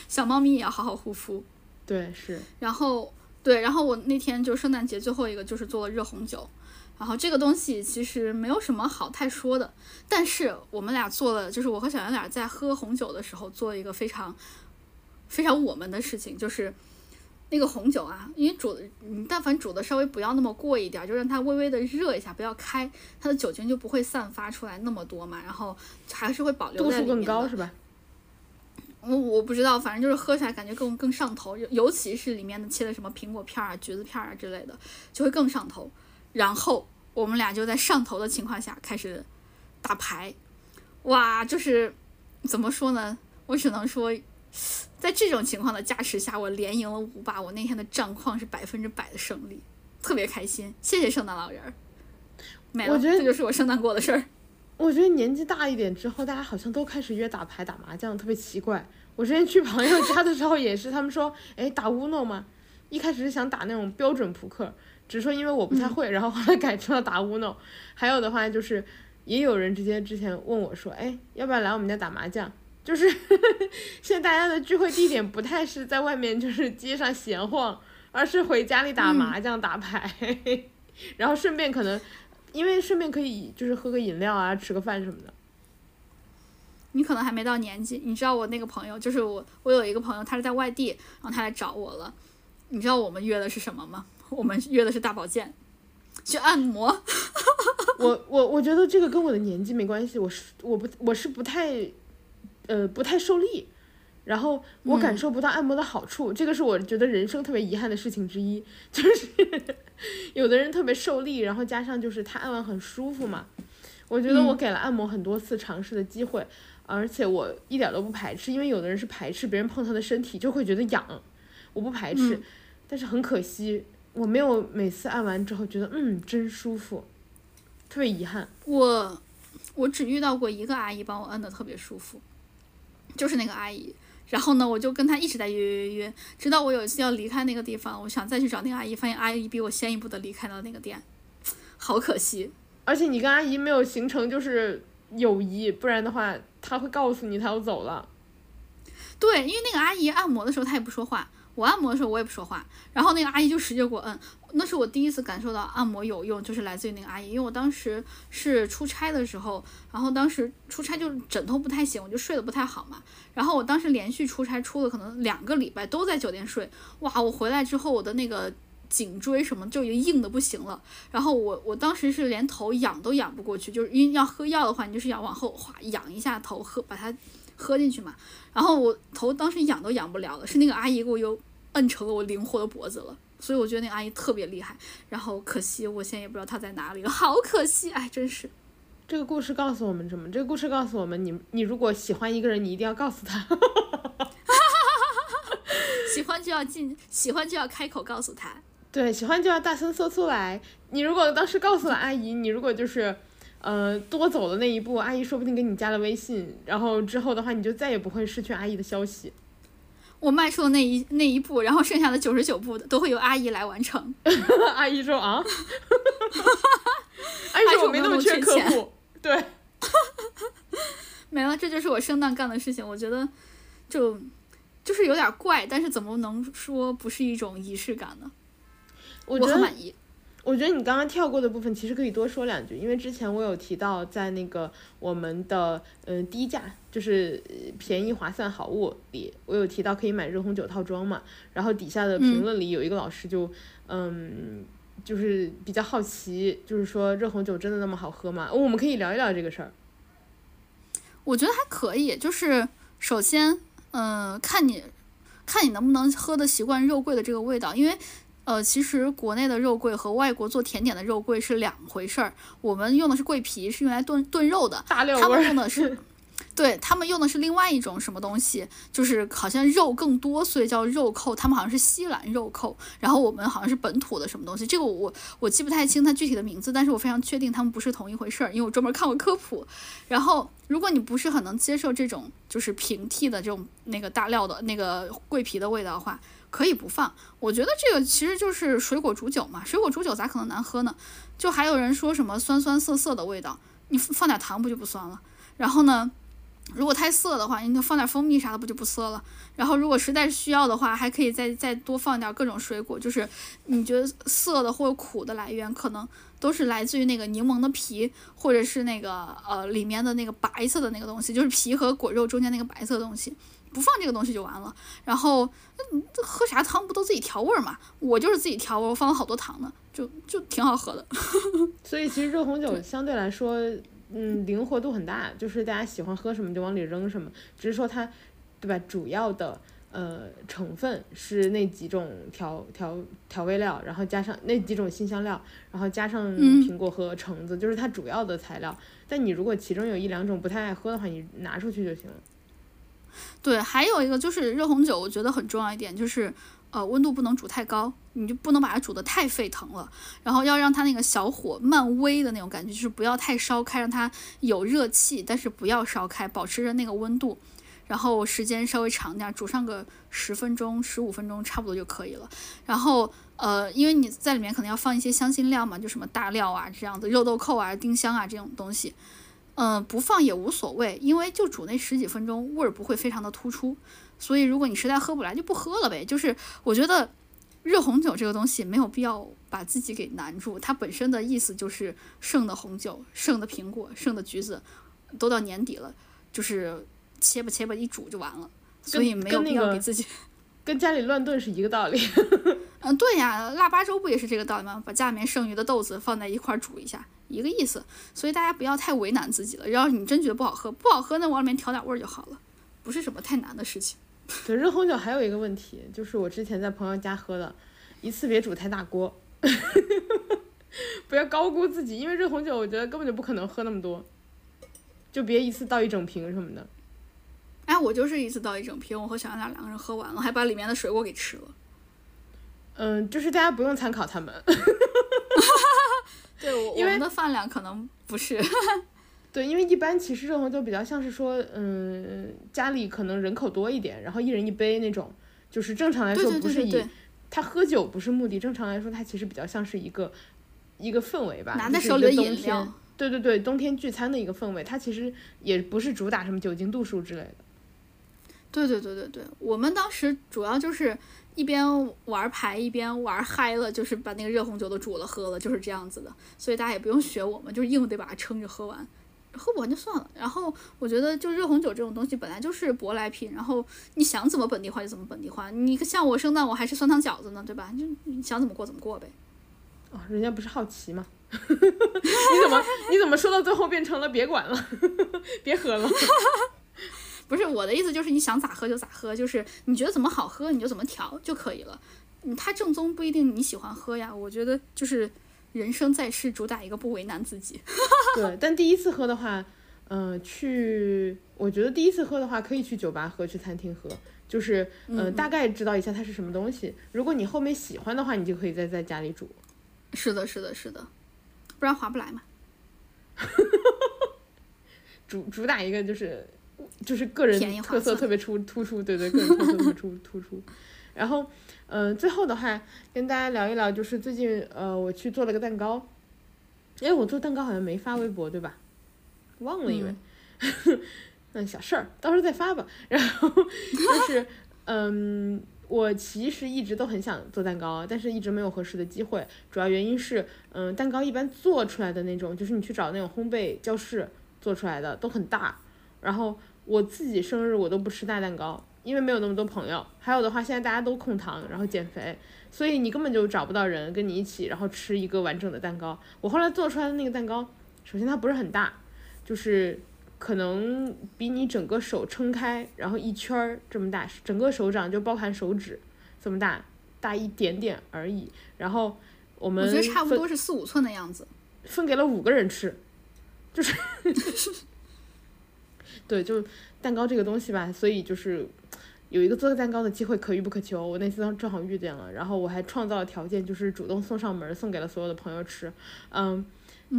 小猫咪也要好好护肤。对，是。然后对，然后我那天就圣诞节最后一个就是做了热红酒，然后这个东西其实没有什么好太说的，但是我们俩做了，就是我和小圆脸在喝红酒的时候做了一个非常。非常我们的事情就是，那个红酒啊，因为煮你但凡煮的稍微不要那么过一点，就让它微微的热一下，不要开，它的酒精就不会散发出来那么多嘛，然后还是会保留在里面。度数更高是吧？我我不知道，反正就是喝起来感觉更更上头，尤其是里面的切的什么苹果片儿啊、橘子片儿啊之类的，就会更上头。然后我们俩就在上头的情况下开始打牌，哇，就是怎么说呢？我只能说。在这种情况的加持下，我连赢了五把。我那天的战况是百分之百的胜利，特别开心。谢谢圣诞老人儿。我觉得这就是我圣诞过的事儿。我觉得年纪大一点之后，大家好像都开始约打牌、打麻将，特别奇怪。我之前去朋友家的时候也是，他们说：“哎，打乌诺吗？”一开始是想打那种标准扑克，只是说因为我不太会，然后后来改成了打乌诺。还有的话就是，也有人直接之前问我说：“哎，要不要来我们家打麻将？”就是 现在大家的聚会地点不太是在外面，就是街上闲晃，而是回家里打麻将、打牌，然后顺便可能，因为顺便可以就是喝个饮料啊，吃个饭什么的。你可能还没到年纪，你知道我那个朋友，就是我，我有一个朋友，他是在外地，然后他来找我了。你知道我们约的是什么吗？我们约的是大保健，去按摩。我我我觉得这个跟我的年纪没关系，我是我不我是不太，呃不太受力，然后我感受不到按摩的好处，这个是我觉得人生特别遗憾的事情之一，就是有的人特别受力，然后加上就是他按完很舒服嘛，我觉得我给了按摩很多次尝试的机会，而且我一点都不排斥，因为有的人是排斥别人碰他的身体就会觉得痒，我不排斥，但是很可惜我没有每次按完之后觉得嗯真舒服。特别遗憾，我我只遇到过一个阿姨帮我摁的特别舒服，就是那个阿姨。然后呢，我就跟她一直在约约约，直到我有一次要离开那个地方，我想再去找那个阿姨，发现阿姨比我先一步的离开了那个店，好可惜。而且你跟阿姨没有形成就是友谊，不然的话，她会告诉你她要走了。对，因为那个阿姨按摩的时候她也不说话，我按摩的时候我也不说话，然后那个阿姨就使劲给我摁。那是我第一次感受到按摩有用，就是来自于那个阿姨。因为我当时是出差的时候，然后当时出差就枕头不太行，我就睡得不太好嘛。然后我当时连续出差出了可能两个礼拜都在酒店睡，哇！我回来之后我的那个颈椎什么就已经硬的不行了。然后我我当时是连头仰都仰不过去，就是因为要喝药的话，你就是要往后滑仰一下头喝把它喝进去嘛。然后我头当时痒都痒不了了，是那个阿姨给我又摁成了我灵活的脖子了。所以我觉得那个阿姨特别厉害，然后可惜我现在也不知道她在哪里了，好可惜，哎，真是。这个故事告诉我们什么？这个故事告诉我们，你你如果喜欢一个人，你一定要告诉他。喜欢就要进，喜欢就要开口告诉他。对，喜欢就要大声说出来。你如果当时告诉了阿姨，你如果就是，呃，多走的那一步，阿姨说不定给你加了微信，然后之后的话，你就再也不会失去阿姨的消息。我迈出了那一那一步，然后剩下的九十九步的都会由阿姨来完成。阿姨说啊，阿姨说我没那么缺客户，对，没了，这就是我圣诞干的事情。我觉得就就是有点怪，但是怎么能说不是一种仪式感呢？我很满意。我觉得你刚刚跳过的部分其实可以多说两句，因为之前我有提到在那个我们的嗯低价就是便宜划算好物里，我有提到可以买热红酒套装嘛，然后底下的评论里有一个老师就嗯就是比较好奇，就是说热红酒真的那么好喝吗？我们可以聊一聊这个事儿。我觉得还可以，就是首先嗯看你看你能不能喝的习惯肉桂的这个味道，因为。呃，其实国内的肉桂和外国做甜点的肉桂是两回事儿。我们用的是桂皮，是用来炖炖肉的。他们用的是，对他们用的是另外一种什么东西，就是好像肉更多，所以叫肉蔻。他们好像是西兰肉蔻，然后我们好像是本土的什么东西。这个我我记不太清它具体的名字，但是我非常确定他们不是同一回事儿，因为我专门看过科普。然后，如果你不是很能接受这种就是平替的这种那个大料的那个桂皮的味道的话。可以不放，我觉得这个其实就是水果煮酒嘛，水果煮酒咋可能难喝呢？就还有人说什么酸酸涩涩的味道，你放点糖不就不酸了？然后呢，如果太涩的话，你就放点蜂蜜啥的不就不涩了？然后如果实在是需要的话，还可以再再多放点各种水果，就是你觉得涩的或者苦的来源，可能都是来自于那个柠檬的皮，或者是那个呃里面的那个白色的那个东西，就是皮和果肉中间那个白色的东西。不放这个东西就完了，然后喝啥汤不都自己调味儿嘛？我就是自己调味，我放了好多糖呢，就就挺好喝的。所以其实热红酒相对来说，嗯，灵活度很大，就是大家喜欢喝什么就往里扔什么，只是说它，对吧？主要的呃成分是那几种调调调味料，然后加上那几种新香料，然后加上苹果和橙子，就是它主要的材料。但你如果其中有一两种不太爱喝的话，你拿出去就行了。对，还有一个就是热红酒，我觉得很重要一点就是，呃，温度不能煮太高，你就不能把它煮得太沸腾了，然后要让它那个小火慢煨的那种感觉，就是不要太烧开，让它有热气，但是不要烧开，保持着那个温度，然后时间稍微长点，煮上个十分钟、十五分钟差不多就可以了。然后，呃，因为你在里面可能要放一些香辛料嘛，就什么大料啊这样子，肉豆蔻啊、丁香啊这种东西。嗯，不放也无所谓，因为就煮那十几分钟，味儿不会非常的突出。所以如果你实在喝不来，就不喝了呗。就是我觉得热红酒这个东西没有必要把自己给难住，它本身的意思就是剩的红酒、剩的苹果、剩的橘子，都到年底了，就是切吧切吧一煮就完了。所以没有必要给自己。跟家里乱炖是一个道理。嗯，对呀，腊八粥不也是这个道理吗？把家里面剩余的豆子放在一块儿煮一下，一个意思。所以大家不要太为难自己了。要是你真觉得不好喝，不好喝，那往里面调点味儿就好了，不是什么太难的事情。对，热红酒还有一个问题，就是我之前在朋友家喝的，一次别煮太大锅，不要高估自己，因为热红酒我觉得根本就不可能喝那么多，就别一次倒一整瓶什么的。哎，我就是一次倒一整瓶，我和小杨俩两个人喝完了，还把里面的水果给吃了。嗯，就是大家不用参考他们。对，我们的饭量可能不是。对，因为一般其实这种就比较像是说，嗯，家里可能人口多一点，然后一人一杯那种，就是正常来说不是以他喝酒不是目的，正常来说他其实比较像是一个一个氛围吧，拿在手里的饮料。对对对，冬天聚餐的一个氛围，它其实也不是主打什么酒精度数之类的。对对对对对，我们当时主要就是一边玩牌一边玩嗨了，就是把那个热红酒都煮了喝了，就是这样子的。所以大家也不用学我们，就是硬得把它撑着喝完，喝不完就算了。然后我觉得就热红酒这种东西本来就是舶来品，然后你想怎么本地化就怎么本地化。你像我圣诞我还是酸汤饺子呢，对吧？就你想怎么过怎么过呗。哦，人家不是好奇吗？你怎么你怎么说到最后变成了别管了，别喝了？不是我的意思，就是你想咋喝就咋喝，就是你觉得怎么好喝你就怎么调就可以了。嗯，它正宗不一定你喜欢喝呀。我觉得就是人生在世，主打一个不为难自己。对，但第一次喝的话，嗯，去，我觉得第一次喝的话可以去酒吧喝，去餐厅喝，就是嗯，大概知道一下它是什么东西。如果你后面喜欢的话，你就可以再在家里煮。是的，是的，是的，不然划不来嘛。主主打一个就是。就是个人特色特别出突出，对对，个人特色特别出突出。然后，嗯，最后的话跟大家聊一聊，就是最近呃，我去做了个蛋糕。哎，我做蛋糕好像没发微博对吧？忘了因为，嗯，小事儿，到时候再发吧。然后 就是，嗯，我其实一直都很想做蛋糕，但是一直没有合适的机会。主要原因是，嗯，蛋糕一般做出来的那种，就是你去找那种烘焙教室做出来的都很大。然后我自己生日我都不吃大蛋糕，因为没有那么多朋友。还有的话，现在大家都控糖，然后减肥，所以你根本就找不到人跟你一起，然后吃一个完整的蛋糕。我后来做出来的那个蛋糕，首先它不是很大，就是可能比你整个手撑开，然后一圈儿这么大，整个手掌就包含手指这么大，大一点点而已。然后我们我觉得差不多是四五寸的样子，分给了五个人吃，就是。对，就是蛋糕这个东西吧，所以就是有一个做蛋糕的机会可遇不可求。我那次正好遇见了，然后我还创造了条件，就是主动送上门，送给了所有的朋友吃。嗯，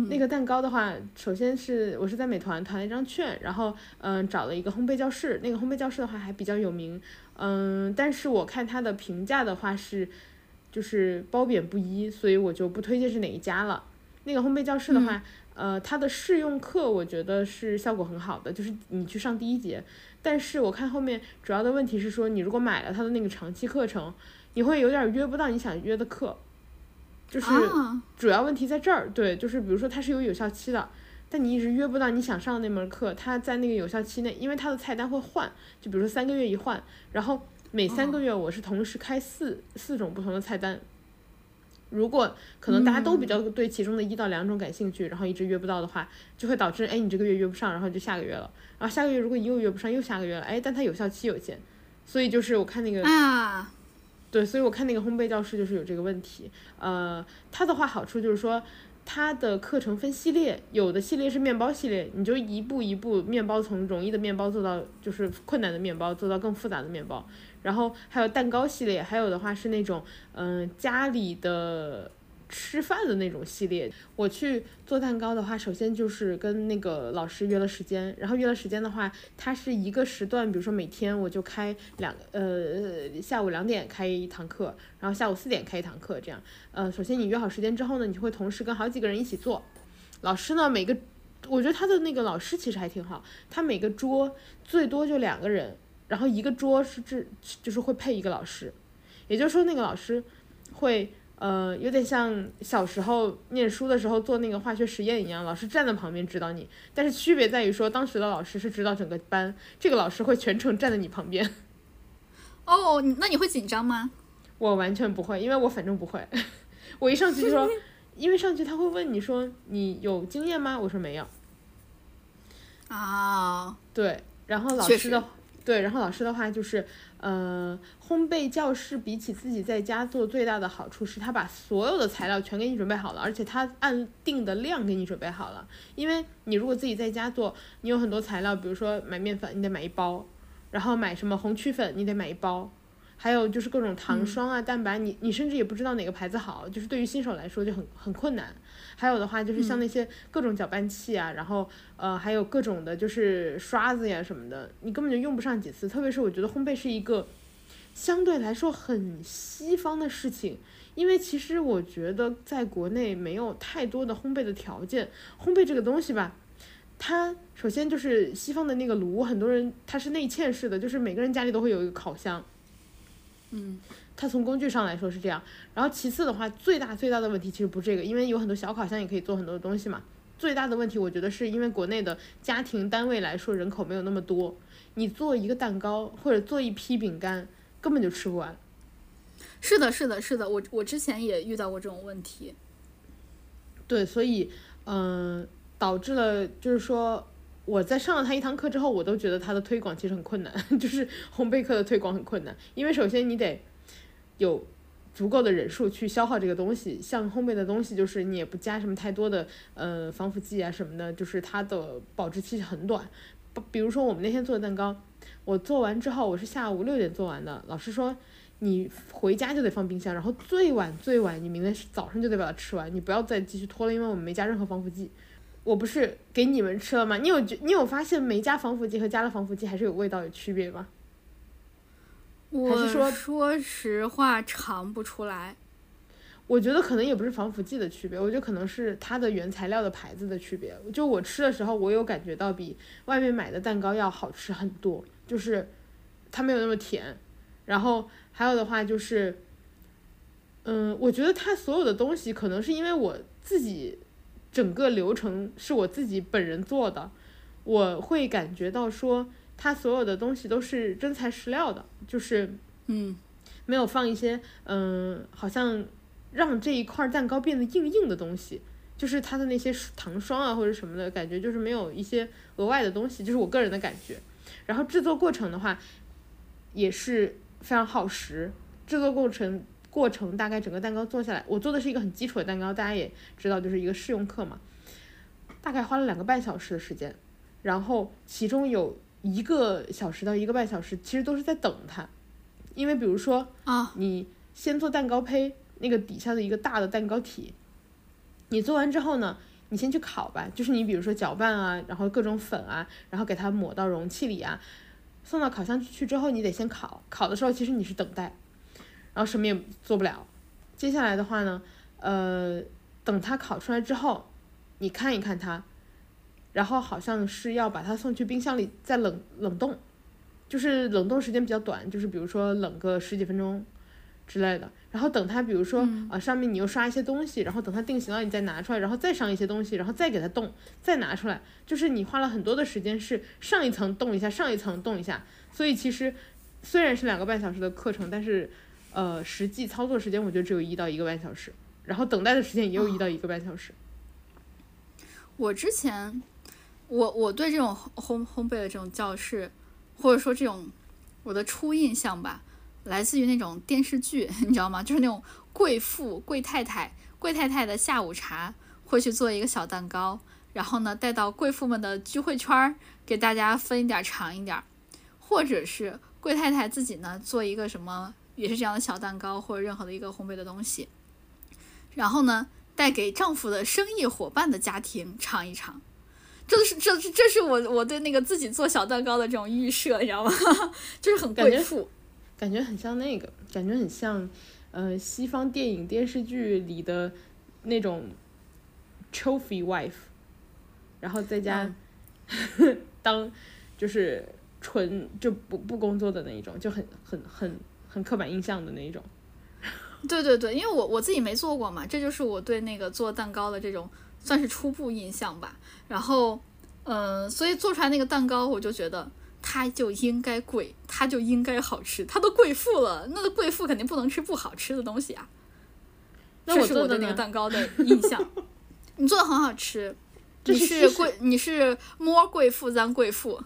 那个蛋糕的话，首先是我是在美团团了一张券，然后嗯找了一个烘焙教室，那个烘焙教室的话还比较有名。嗯，但是我看它的评价的话是就是褒贬不一，所以我就不推荐是哪一家了。那个烘焙教室的话。呃，它的试用课我觉得是效果很好的，就是你去上第一节。但是我看后面主要的问题是说，你如果买了它的那个长期课程，你会有点约不到你想约的课，就是主要问题在这儿。对，就是比如说它是有有效期的，但你一直约不到你想上的那门课，它在那个有效期内，因为它的菜单会换，就比如说三个月一换，然后每三个月我是同时开四四种不同的菜单。如果可能大家都比较对其中的一到两种感兴趣，然后一直约不到的话，就会导致哎你这个月约不上，然后就下个月了，然后下个月如果你又约不上，又下个月了，哎，但它有效期有限，所以就是我看那个啊，对，所以我看那个烘焙教室就是有这个问题，呃，它的话好处就是说它的课程分系列，有的系列是面包系列，你就一步一步面包从容易的面包做到就是困难的面包，做到更复杂的面包。然后还有蛋糕系列，还有的话是那种嗯家里的吃饭的那种系列。我去做蛋糕的话，首先就是跟那个老师约了时间，然后约了时间的话，他是一个时段，比如说每天我就开两呃下午两点开一堂课，然后下午四点开一堂课，这样。呃，首先你约好时间之后呢，你就会同时跟好几个人一起做。老师呢每个我觉得他的那个老师其实还挺好，他每个桌最多就两个人，然后一个桌是这就是会配一个老师，也就是说那个老师会呃有点像小时候念书的时候做那个化学实验一样，老师站在旁边指导你，但是区别在于说当时的老师是指导整个班，这个老师会全程站在你旁边。哦，那你会紧张吗？我完全不会，因为我反正不会，我一上去就说。因为上去他会问你说你有经验吗？我说没有。啊，对，然后老师的对，然后老师的话就是，呃，烘焙教室比起自己在家做最大的好处是他把所有的材料全给你准备好了，而且他按定的量给你准备好了。因为你如果自己在家做，你有很多材料，比如说买面粉你得买一包，然后买什么红曲粉你得买一包。还有就是各种糖霜啊、蛋白，你你甚至也不知道哪个牌子好，就是对于新手来说就很很困难。还有的话就是像那些各种搅拌器啊，然后呃还有各种的就是刷子呀什么的，你根本就用不上几次。特别是我觉得烘焙是一个相对来说很西方的事情，因为其实我觉得在国内没有太多的烘焙的条件。烘焙这个东西吧，它首先就是西方的那个炉，很多人它是内嵌式的，就是每个人家里都会有一个烤箱。嗯，它从工具上来说是这样，然后其次的话，最大最大的问题其实不是这个，因为有很多小烤箱也可以做很多东西嘛。最大的问题，我觉得是因为国内的家庭单位来说人口没有那么多，你做一个蛋糕或者做一批饼干根本就吃不完。是的，是的，是的，我我之前也遇到过这种问题。对，所以嗯，导致了就是说。我在上了他一堂课之后，我都觉得他的推广其实很困难，就是烘焙课的推广很困难，因为首先你得有足够的人数去消耗这个东西，像烘焙的东西，就是你也不加什么太多的呃防腐剂啊什么的，就是它的保质期很短。比如说我们那天做的蛋糕，我做完之后我是下午六点做完的，老师说你回家就得放冰箱，然后最晚最晚你明天早上就得把它吃完，你不要再继续拖了，因为我们没加任何防腐剂。我不是给你们吃了吗？你有觉你有发现没加防腐剂和加了防腐剂还是有味道有区别吗？还是说说实话尝不出来？我觉得可能也不是防腐剂的区别，我觉得可能是它的原材料的牌子的区别。就我吃的时候，我有感觉到比外面买的蛋糕要好吃很多，就是它没有那么甜。然后还有的话就是，嗯，我觉得它所有的东西可能是因为我自己。整个流程是我自己本人做的，我会感觉到说，它所有的东西都是真材实料的，就是嗯，没有放一些嗯，好像让这一块蛋糕变得硬硬的东西，就是它的那些糖霜啊或者什么的感觉，就是没有一些额外的东西，就是我个人的感觉。然后制作过程的话，也是非常耗时，制作过程。过程大概整个蛋糕做下来，我做的是一个很基础的蛋糕，大家也知道，就是一个试用课嘛，大概花了两个半小时的时间，然后其中有一个小时到一个半小时，其实都是在等它，因为比如说啊，你先做蛋糕胚，那个底下的一个大的蛋糕体，你做完之后呢，你先去烤吧，就是你比如说搅拌啊，然后各种粉啊，然后给它抹到容器里啊，送到烤箱去之后，你得先烤，烤的时候其实你是等待。然后什么也做不了，接下来的话呢，呃，等它烤出来之后，你看一看它，然后好像是要把它送去冰箱里再冷冷冻，就是冷冻时间比较短，就是比如说冷个十几分钟之类的。然后等它，比如说啊上面你又刷一些东西，然后等它定型了你再拿出来，然后再上一些东西，然后再给它冻，再拿出来，就是你花了很多的时间是上一层冻一下，上一层冻一下。所以其实虽然是两个半小时的课程，但是。呃，实际操作时间我觉得只有一到一个半小时，然后等待的时间也有一到一个半小时。我之前，我我对这种烘烘焙的这种教室，或者说这种我的初印象吧，来自于那种电视剧，你知道吗？就是那种贵妇、贵太太、贵太太的下午茶，会去做一个小蛋糕，然后呢带到贵妇们的聚会圈儿，给大家分一点尝一点，或者是贵太太自己呢做一个什么。也是这样的小蛋糕或者任何的一个烘焙的东西，然后呢，带给丈夫的生意伙伴的家庭尝一尝，这是这这是我我对那个自己做小蛋糕的这种预设，你知道吗？就是很贵妇，感觉很像那个，感觉很像，呃，西方电影电视剧里的那种 trophy wife。然后在家嗯 当就是纯就不不工作的那一种，就很很很很刻板印象的那一种。对对对，因为我我自己没做过嘛，这就是我对那个做蛋糕的这种算是初步印象吧。然后，嗯、所以做出来那个蛋糕，我就觉得它就应该贵，它就应该好吃。它都贵妇了，那个贵妇肯定不能吃不好吃的东西啊。那我做的呢？蛋糕的印象。你做的很好吃，你是贵，你是摸贵妇咱贵妇。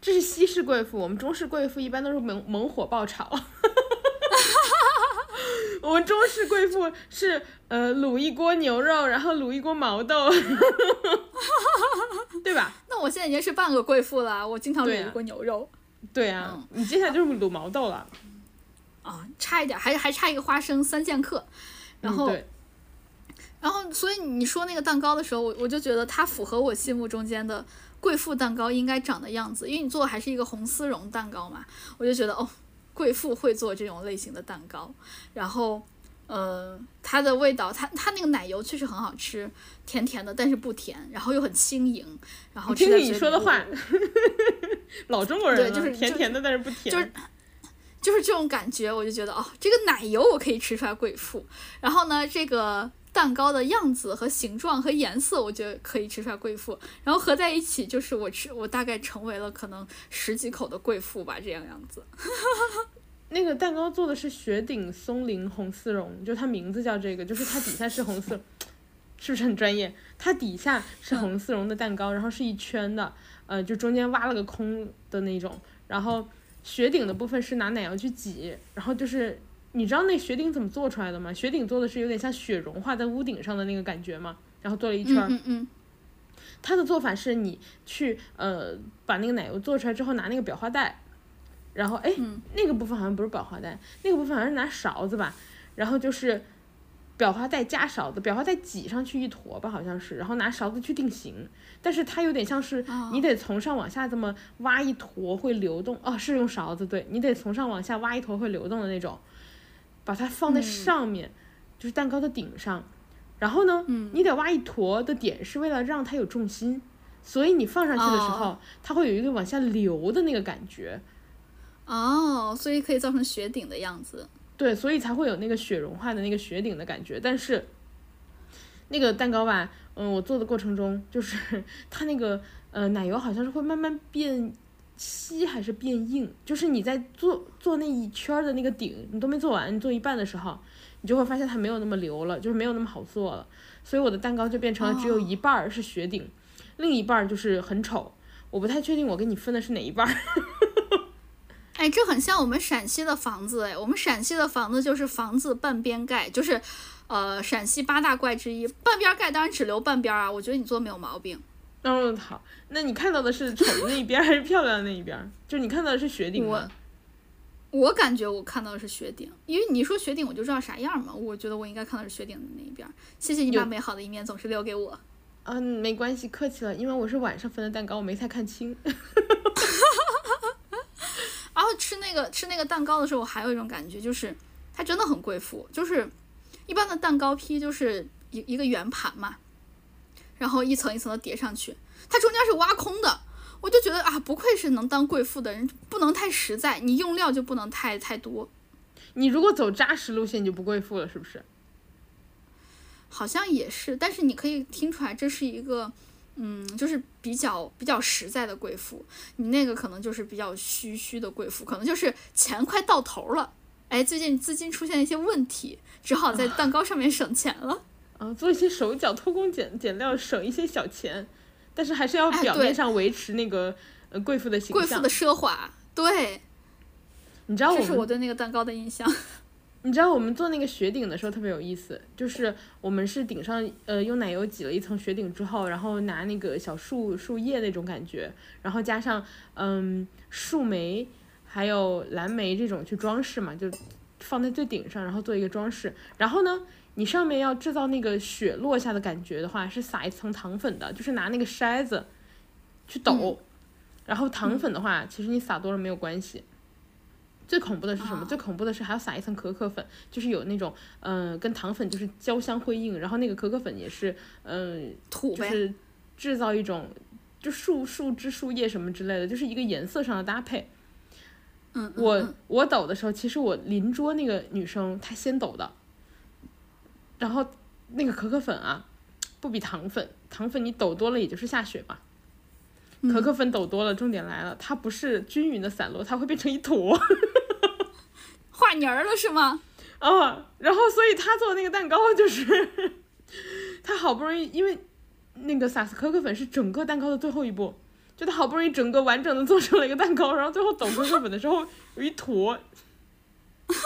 这是西式贵妇，我们中式贵妇一般都是猛猛火爆炒。我们中式贵妇是呃卤一锅牛肉，然后卤一锅毛豆，对吧？那我现在已经是半个贵妇了，我经常卤一锅牛肉对啊，你接下来就是卤毛豆了。啊，差一点，还还差一个花生三剑客。然后，然后，所以你说那个蛋糕的时候，我我就觉得它符合我心目中间的贵妇蛋糕应该长的样子，因为你做的还是一个红丝绒蛋糕嘛，我就觉得哦，贵妇会做这种类型的蛋糕。然后，呃，它的味道，它它那个奶油确实很好吃，甜甜的，但是不甜，然后又很轻盈，然后你听听你说的话，老中国人，对就是甜甜的，但是不甜。就是就是这种感觉，我就觉得哦，这个奶油我可以吃出来贵妇，然后呢，这个蛋糕的样子和形状和颜色，我觉得可以吃出来贵妇，然后合在一起，就是我吃，我大概成为了可能十几口的贵妇吧，这样样子。那个蛋糕做的是雪顶松林红丝绒，就它名字叫这个，就是它底下是红色，是不是很专业？它底下是红丝绒的蛋糕，然后是一圈的，呃，就中间挖了个空的那种，然后雪顶的部分是拿奶油去挤，然后就是你知道那雪顶怎么做出来的吗？雪顶做的是有点像雪融化在屋顶上的那个感觉嘛，然后做了一圈儿。嗯嗯嗯，它的做法是你去呃把那个奶油做出来之后，拿那个裱花袋，然后哎、那个部分好像不是裱花袋，那个部分好像是拿勺子吧，然后就是裱花袋加勺子，裱花袋挤上去一坨吧，好像是，然后拿勺子去定型，但是它有点像是你得从上往下这么挖一坨会流动，哦，是用勺子，对你得从上往下挖一坨会流动的那种，把它放在上面，就是蛋糕的顶上。然后呢，你得挖一坨的点是为了让它有重心，所以你放上去的时候，它会有一个往下流的那个感觉，哦，所以可以造成雪顶的样子。对，所以才会有那个雪融化的那个雪顶的感觉。但是那个蛋糕吧，嗯，我做的过程中，就是 它那个呃奶油好像是会慢慢变稀还是变硬，就是你在做做那一圈儿的那个顶，你都没做完，你做一半的时候，你就会发现它没有那么流了，就是没有那么好做了。所以我的蛋糕就变成了只有一半儿是雪顶，另一半儿就是很丑。我不太确定我给你分的是哪一半儿。哎，这很像我们陕西的房子哎，我们陕西的房子就是房子半边盖，就是，呃，陕西八大怪之一，半边盖当然只留半边啊，我觉得你做没有毛病。嗯，好，那你看到的是丑的那一边还是漂亮的那一边？就你看到的是雪顶吗？我感觉我看到的是雪顶，因为你说雪顶我就知道啥样嘛，我觉得我应该看到是雪顶的那一边。谢谢你把美好的一面总是留给我。嗯，没关系，客气了，因为我是晚上分的蛋糕，我没太看清。然后吃那个吃那个蛋糕的时候，我还有一种感觉，就是它真的很贵妇。就是一般的蛋糕坯就是一一个圆盘嘛，然后一层一层的叠上去，它中间是挖空的。我就觉得啊，不愧是能当贵妇的人，不能太实在，你用料就不能太太多。你如果走扎实路线，你就不贵妇了，是不是？好像也是，但是你可以听出来，这是一个，嗯，就是比较比较实在的贵妇。你那个可能就是比较虚虚的贵妇，可能就是钱快到头了，哎，最近资金出现一些问题，只好在蛋糕上面省钱了。啊，做一些手脚偷工减减料，省一些小钱，但是还是要哎表面上维持那个呃贵妇的形象。贵妇的奢华，对，你知道我这是我对那个蛋糕的印象。你知道我们做那个雪顶的时候特别有意思，就是我们是顶上呃用奶油挤了一层雪顶之后，然后拿那个小树树叶那种感觉，然后加上嗯树莓还有蓝莓这种去装饰嘛，就放在最顶上，然后做一个装饰。然后呢，你上面要制造那个雪落下的感觉的话，是撒一层糖粉的，就是拿那个筛子去抖。然后糖粉的话，其实你撒多了没有关系。最恐怖的是什么？最恐怖的是还要撒一层可可粉，就是有那种，嗯、跟糖粉就是交相辉映，然后那个可可粉也是，嗯、土呗，就是制造一种就树树枝、树叶什么之类的，就是一个颜色上的搭配。嗯，我我抖的时候，其实我邻桌那个女生她先抖的，然后那个可可粉啊，不比糖粉，糖粉你抖多了也就是下雪嘛。可可粉抖多了，重点来了，它不是均匀的散落，它会变成一坨。化泥儿了是吗？啊，然后所以他做的那个蛋糕就是，他好不容易，因为那个撒斯可可粉是整个蛋糕的最后一步，就他好不容易整个完整的做成了一个蛋糕，然后最后抖可可粉的时候有一坨，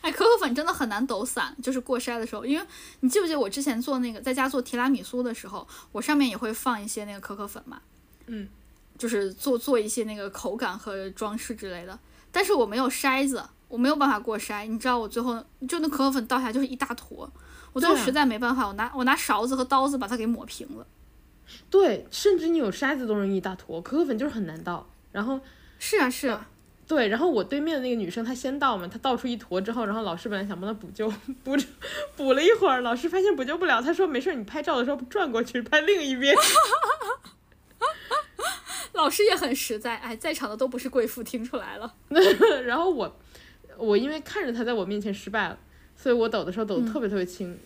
哎，可可粉真的很难抖散，就是过筛的时候，因为你记不记得我之前做那个在家做提拉米苏的时候，我上面也会放一些那个可可粉嘛，嗯，就是做做一些那个口感和装饰之类的，但是我没有筛子，我没有办法过筛，你知道我最后就那可可粉倒下来就是一大坨，我最后实在没办法，我拿我拿勺子和刀子把它给抹平了。对，甚至你有筛子都容易一大坨，可可粉就是很难倒。然后是啊是啊，对，然后我对面的那个女生她先倒嘛，她倒出一坨之后，然后老师本来想帮她补救，补着补了一会儿，老师发现补救不了，他说没事儿，你拍照的时候转过去拍另一边。老师也很实在，哎，在场的都不是贵妇，听出来了。然后我我因为看着他在我面前失败了，所以我抖的时候抖得特别特别轻。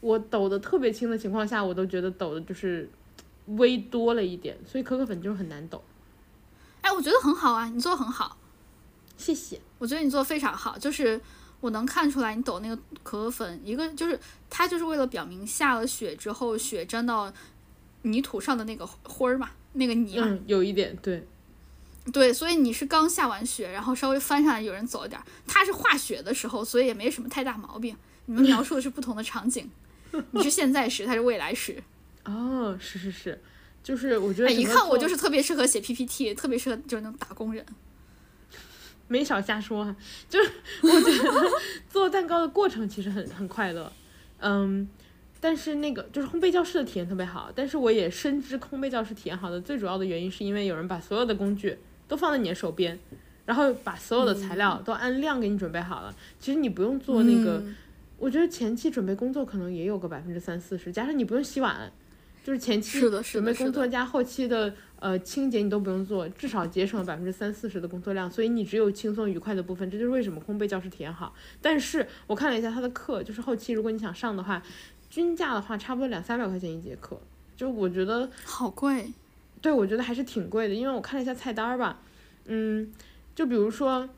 我抖的特别轻的情况下，我都觉得抖的就是微多了一点，所以可可粉就是很难抖。哎，我觉得很好啊，你做的很好。谢谢。我觉得你做的非常好，就是我能看出来你抖那个可可粉，一个就是它就是为了表明下了雪之后雪沾到泥土上的那个灰儿嘛，那个泥嘛，嗯，有一点对。对，所以你是刚下完雪，然后稍微翻上来有人走一点儿，它是化雪的时候，所以也没什么太大毛病。你们描述的是不同的场景，你是现在时，它是未来时。哦，是是是，就是我觉得哎，一看我就是特别适合写 PPT，特别适合就是那种打工人。没少瞎说哈，就是 我觉得做蛋糕的过程其实很很快乐，嗯，但是那个就是烘焙教室的体验特别好，但是我也深知烘焙教室体验好的最主要的原因是因为有人把所有的工具都放在你的手边，然后把所有的材料都按量给你准备好了，其实你不用做那个，嗯。我觉得前期准备工作可能也有个百分之三四十，加上你不用洗碗，就是前期准备工。作加后期的呃清洁你都不用做，至少节省了百分之三四十的工作量，所以你只有轻松愉快的部分，这就是为什么烘焙教室体验好。但是我看了一下他的课，就是后期如果你想上的话，均价的话差不多两三百块钱一节课，就我觉得好贵。对我觉得还是挺贵的，因为我看了一下菜单儿吧，嗯，就比如说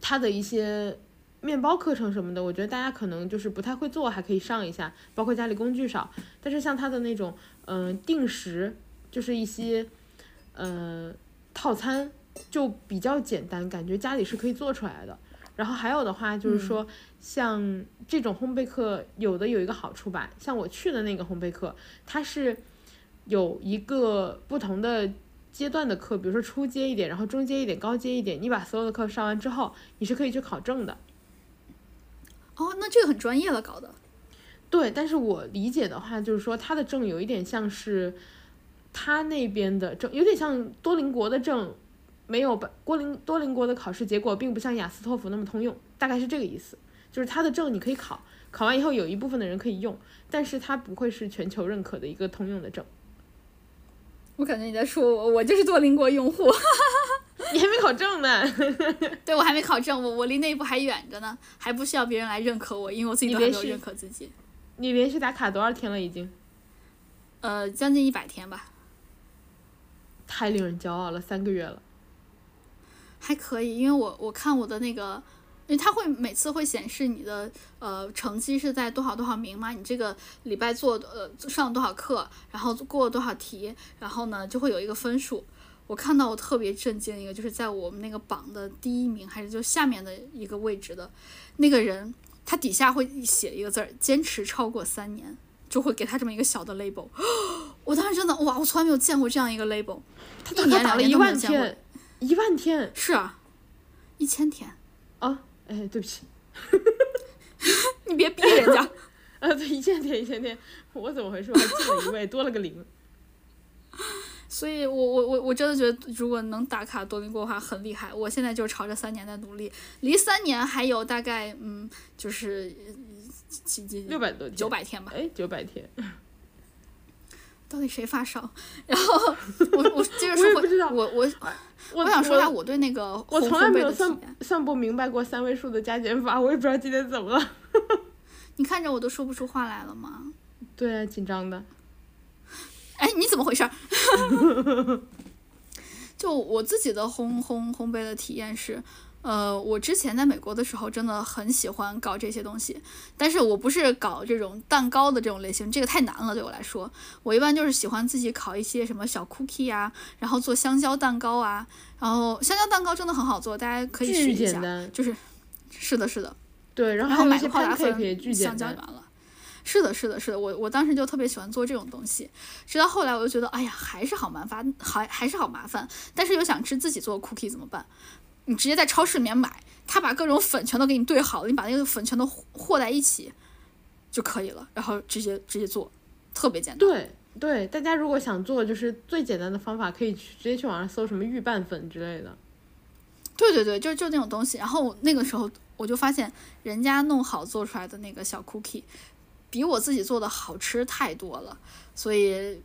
它的一些面包课程什么的，我觉得大家可能就是不太会做，还可以上一下，包括家里工具少。但是像它的那种，嗯、定时，就是一些，呃，套餐就比较简单，感觉家里是可以做出来的。然后还有的话就是说，像这种烘焙课，有的有一个好处吧，像我去的那个烘焙课，它是有一个不同的阶段的课，比如说初阶一点，然后中阶一点，高阶一点。你把所有的课上完之后，你是可以去考证的。哦，那这个很专业了，搞的。对，但是我理解的话，就是说他的证有一点像是他那边的证，有点像多邻国的证，没有把多邻多邻国的考试结果并不像雅思托福那么通用，大概是这个意思。就是他的证你可以考，考完以后有一部分的人可以用，但是它不会是全球认可的一个通用的证。我感觉你在说我，我就是多邻国用户。你还没考证呢，对我还没考证，我我离那一步还远着呢，还不需要别人来认可我，因为我自己都还没有认可自己。你连续打卡多少天了？已经呃，将近一百天吧，太令人骄傲了，三个月了。还可以，因为我我看我的那个，因为它会每次会显示你的呃成绩是在多少多少名嘛，你这个礼拜做呃上了多少课，然后过了多少题，然后呢就会有一个分数。我看到我特别震惊的一个，就是在我们那个榜的第一名，还是就下面的一个位置的那个人，他底下会写一个字儿，坚持超过三年，就会给他这么一个小的 label。我当时真的哇，我从来没有见过这样一个 label，他一年两年打了一都没有见过。万天，一万天是啊，一千天，啊！哎，对不起，你别逼人家。啊，对，一千天，一千天，我怎么回事？我还进了一位，多了个零。所以我我我我真的觉得，如果能打卡多邻国的话，很厉害。我现在就朝着三年在努力，离三年还有大概嗯，就是几几六百多天，九百天吧。哎，九百天，到底谁发烧？然后我我接着说回我我我我我想说一下我我对那个我从来没有算。算不明白过三位数的加减法，我也不知道今天怎么了。你看着我都说不出话来了吗？对啊，紧张的。哎，你怎么回事儿？就我自己的烘烘烘焙的体验是，呃，我之前在美国的时候真的很喜欢搞这些东西，但是我不是搞这种蛋糕的这种类型，这个太难了对我来说。我一般就是喜欢自己烤一些什么小 cookie 啊，然后做香蕉蛋糕啊，然后香蕉蛋糕真的很好做，大家可以试一下。就是，是的，是的。对，然然后买个泡打粉香蕉就完。了。是的，是的，是的，我我当时就特别喜欢做这种东西，直到后来我就觉得，哎呀，还是好麻烦，还还是好麻烦，但是又想吃自己做的 cookie 怎么办？你直接在超市里面买，他把各种粉全都给你兑好了，你把那个粉全都和和在一起就可以了，然后直接直接做，特别简单。对对，大家如果想做，就是最简单的方法，可以去直接去网上搜什么预拌粉之类的。对对对，就就那种东西。然后那个时候我就发现，人家弄好做出来的那个小 cookie，比我自己做的好吃太多了。所以，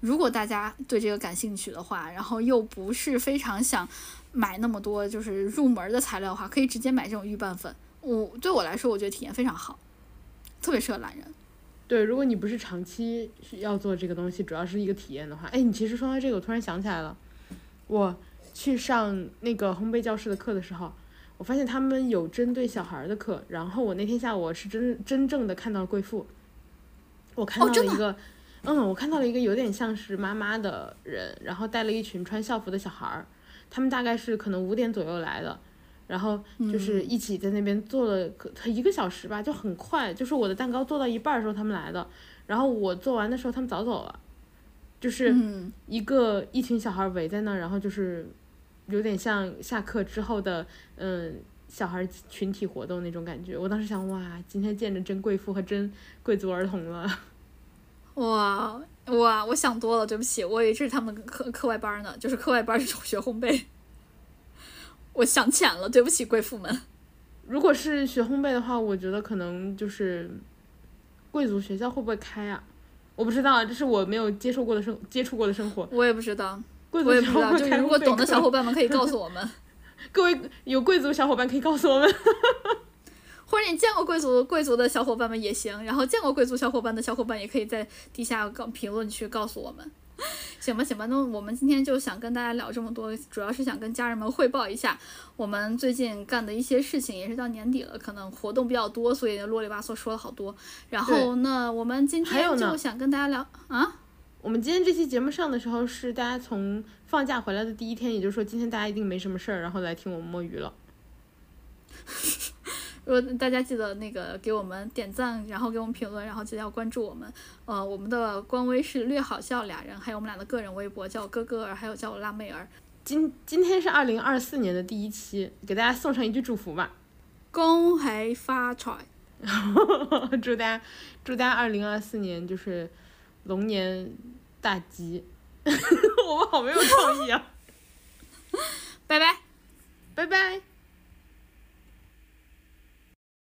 如果大家对这个感兴趣的话，然后又不是非常想买那么多就是入门的材料的话，可以直接买这种预拌粉。我对我来说，我觉得体验非常好，特别适合懒人。对，如果你不是长期要做这个东西，主要是一个体验的话，哎，你其实说到这个，我突然想起来了，我去上那个烘焙教室的课的时候，我发现他们有针对小孩儿的课，然后我那天下午我是真真正的看到了贵妇，我看到了一个，嗯，我看到了一个有点像是妈妈的人，然后带了一群穿校服的小孩儿，他们大概是可能五点左右来的。然后就是一起在那边做了可他一个小时吧，就很快。就是我的蛋糕做到一半儿的时候他们来的，然后我做完的时候他们早走了，就是嗯，一个一群小孩围在那儿，然后就是有点像下课之后的嗯小孩群体活动那种感觉。我当时想，哇，今天见着真贵妇和真贵族儿童了。哇哇，我想多了，对不起，我以为这是他们课课外班呢，就是课外班是学烘焙。我想浅了，对不起，贵妇们。如果是学烘焙的话，我觉得可能就是贵族学校会不会开啊？我不知道啊，这是我没有接受过的生接触过的生活。我也不知道，贵族我也不知道，就是如果懂的小伙伴们可以告诉我们，各位有贵族小伙伴可以告诉我们。或者你见过贵族贵族的小伙伴们也行，然后见过贵族小伙伴的小伙伴也可以在底下告评论区告诉我们。行吧，行吧，那我们今天就想跟大家聊这么多，主要是想跟家人们汇报一下我们最近干的一些事情，也是到年底了，可能活动比较多，所以啰里吧嗦说了好多。然后对那我们今天就想跟大家聊啊，我们今天这期节目上的时候是大家从放假回来的第一天，也就是说今天大家一定没什么事儿，然后来听我们摸鱼了。如果大家记得那个给我们点赞，然后给我们评论，然后记得要关注我们。呃，我们的官微是略好笑俩人，还有我们俩的个人微博叫哥哥儿，还有叫我辣妹儿。今今天是二零二四年的第一期，给大家送上一句祝福吧，恭喜发财！祝大家祝大家二零二四年就是龙年大吉。我们好没有创意啊！拜拜。拜拜。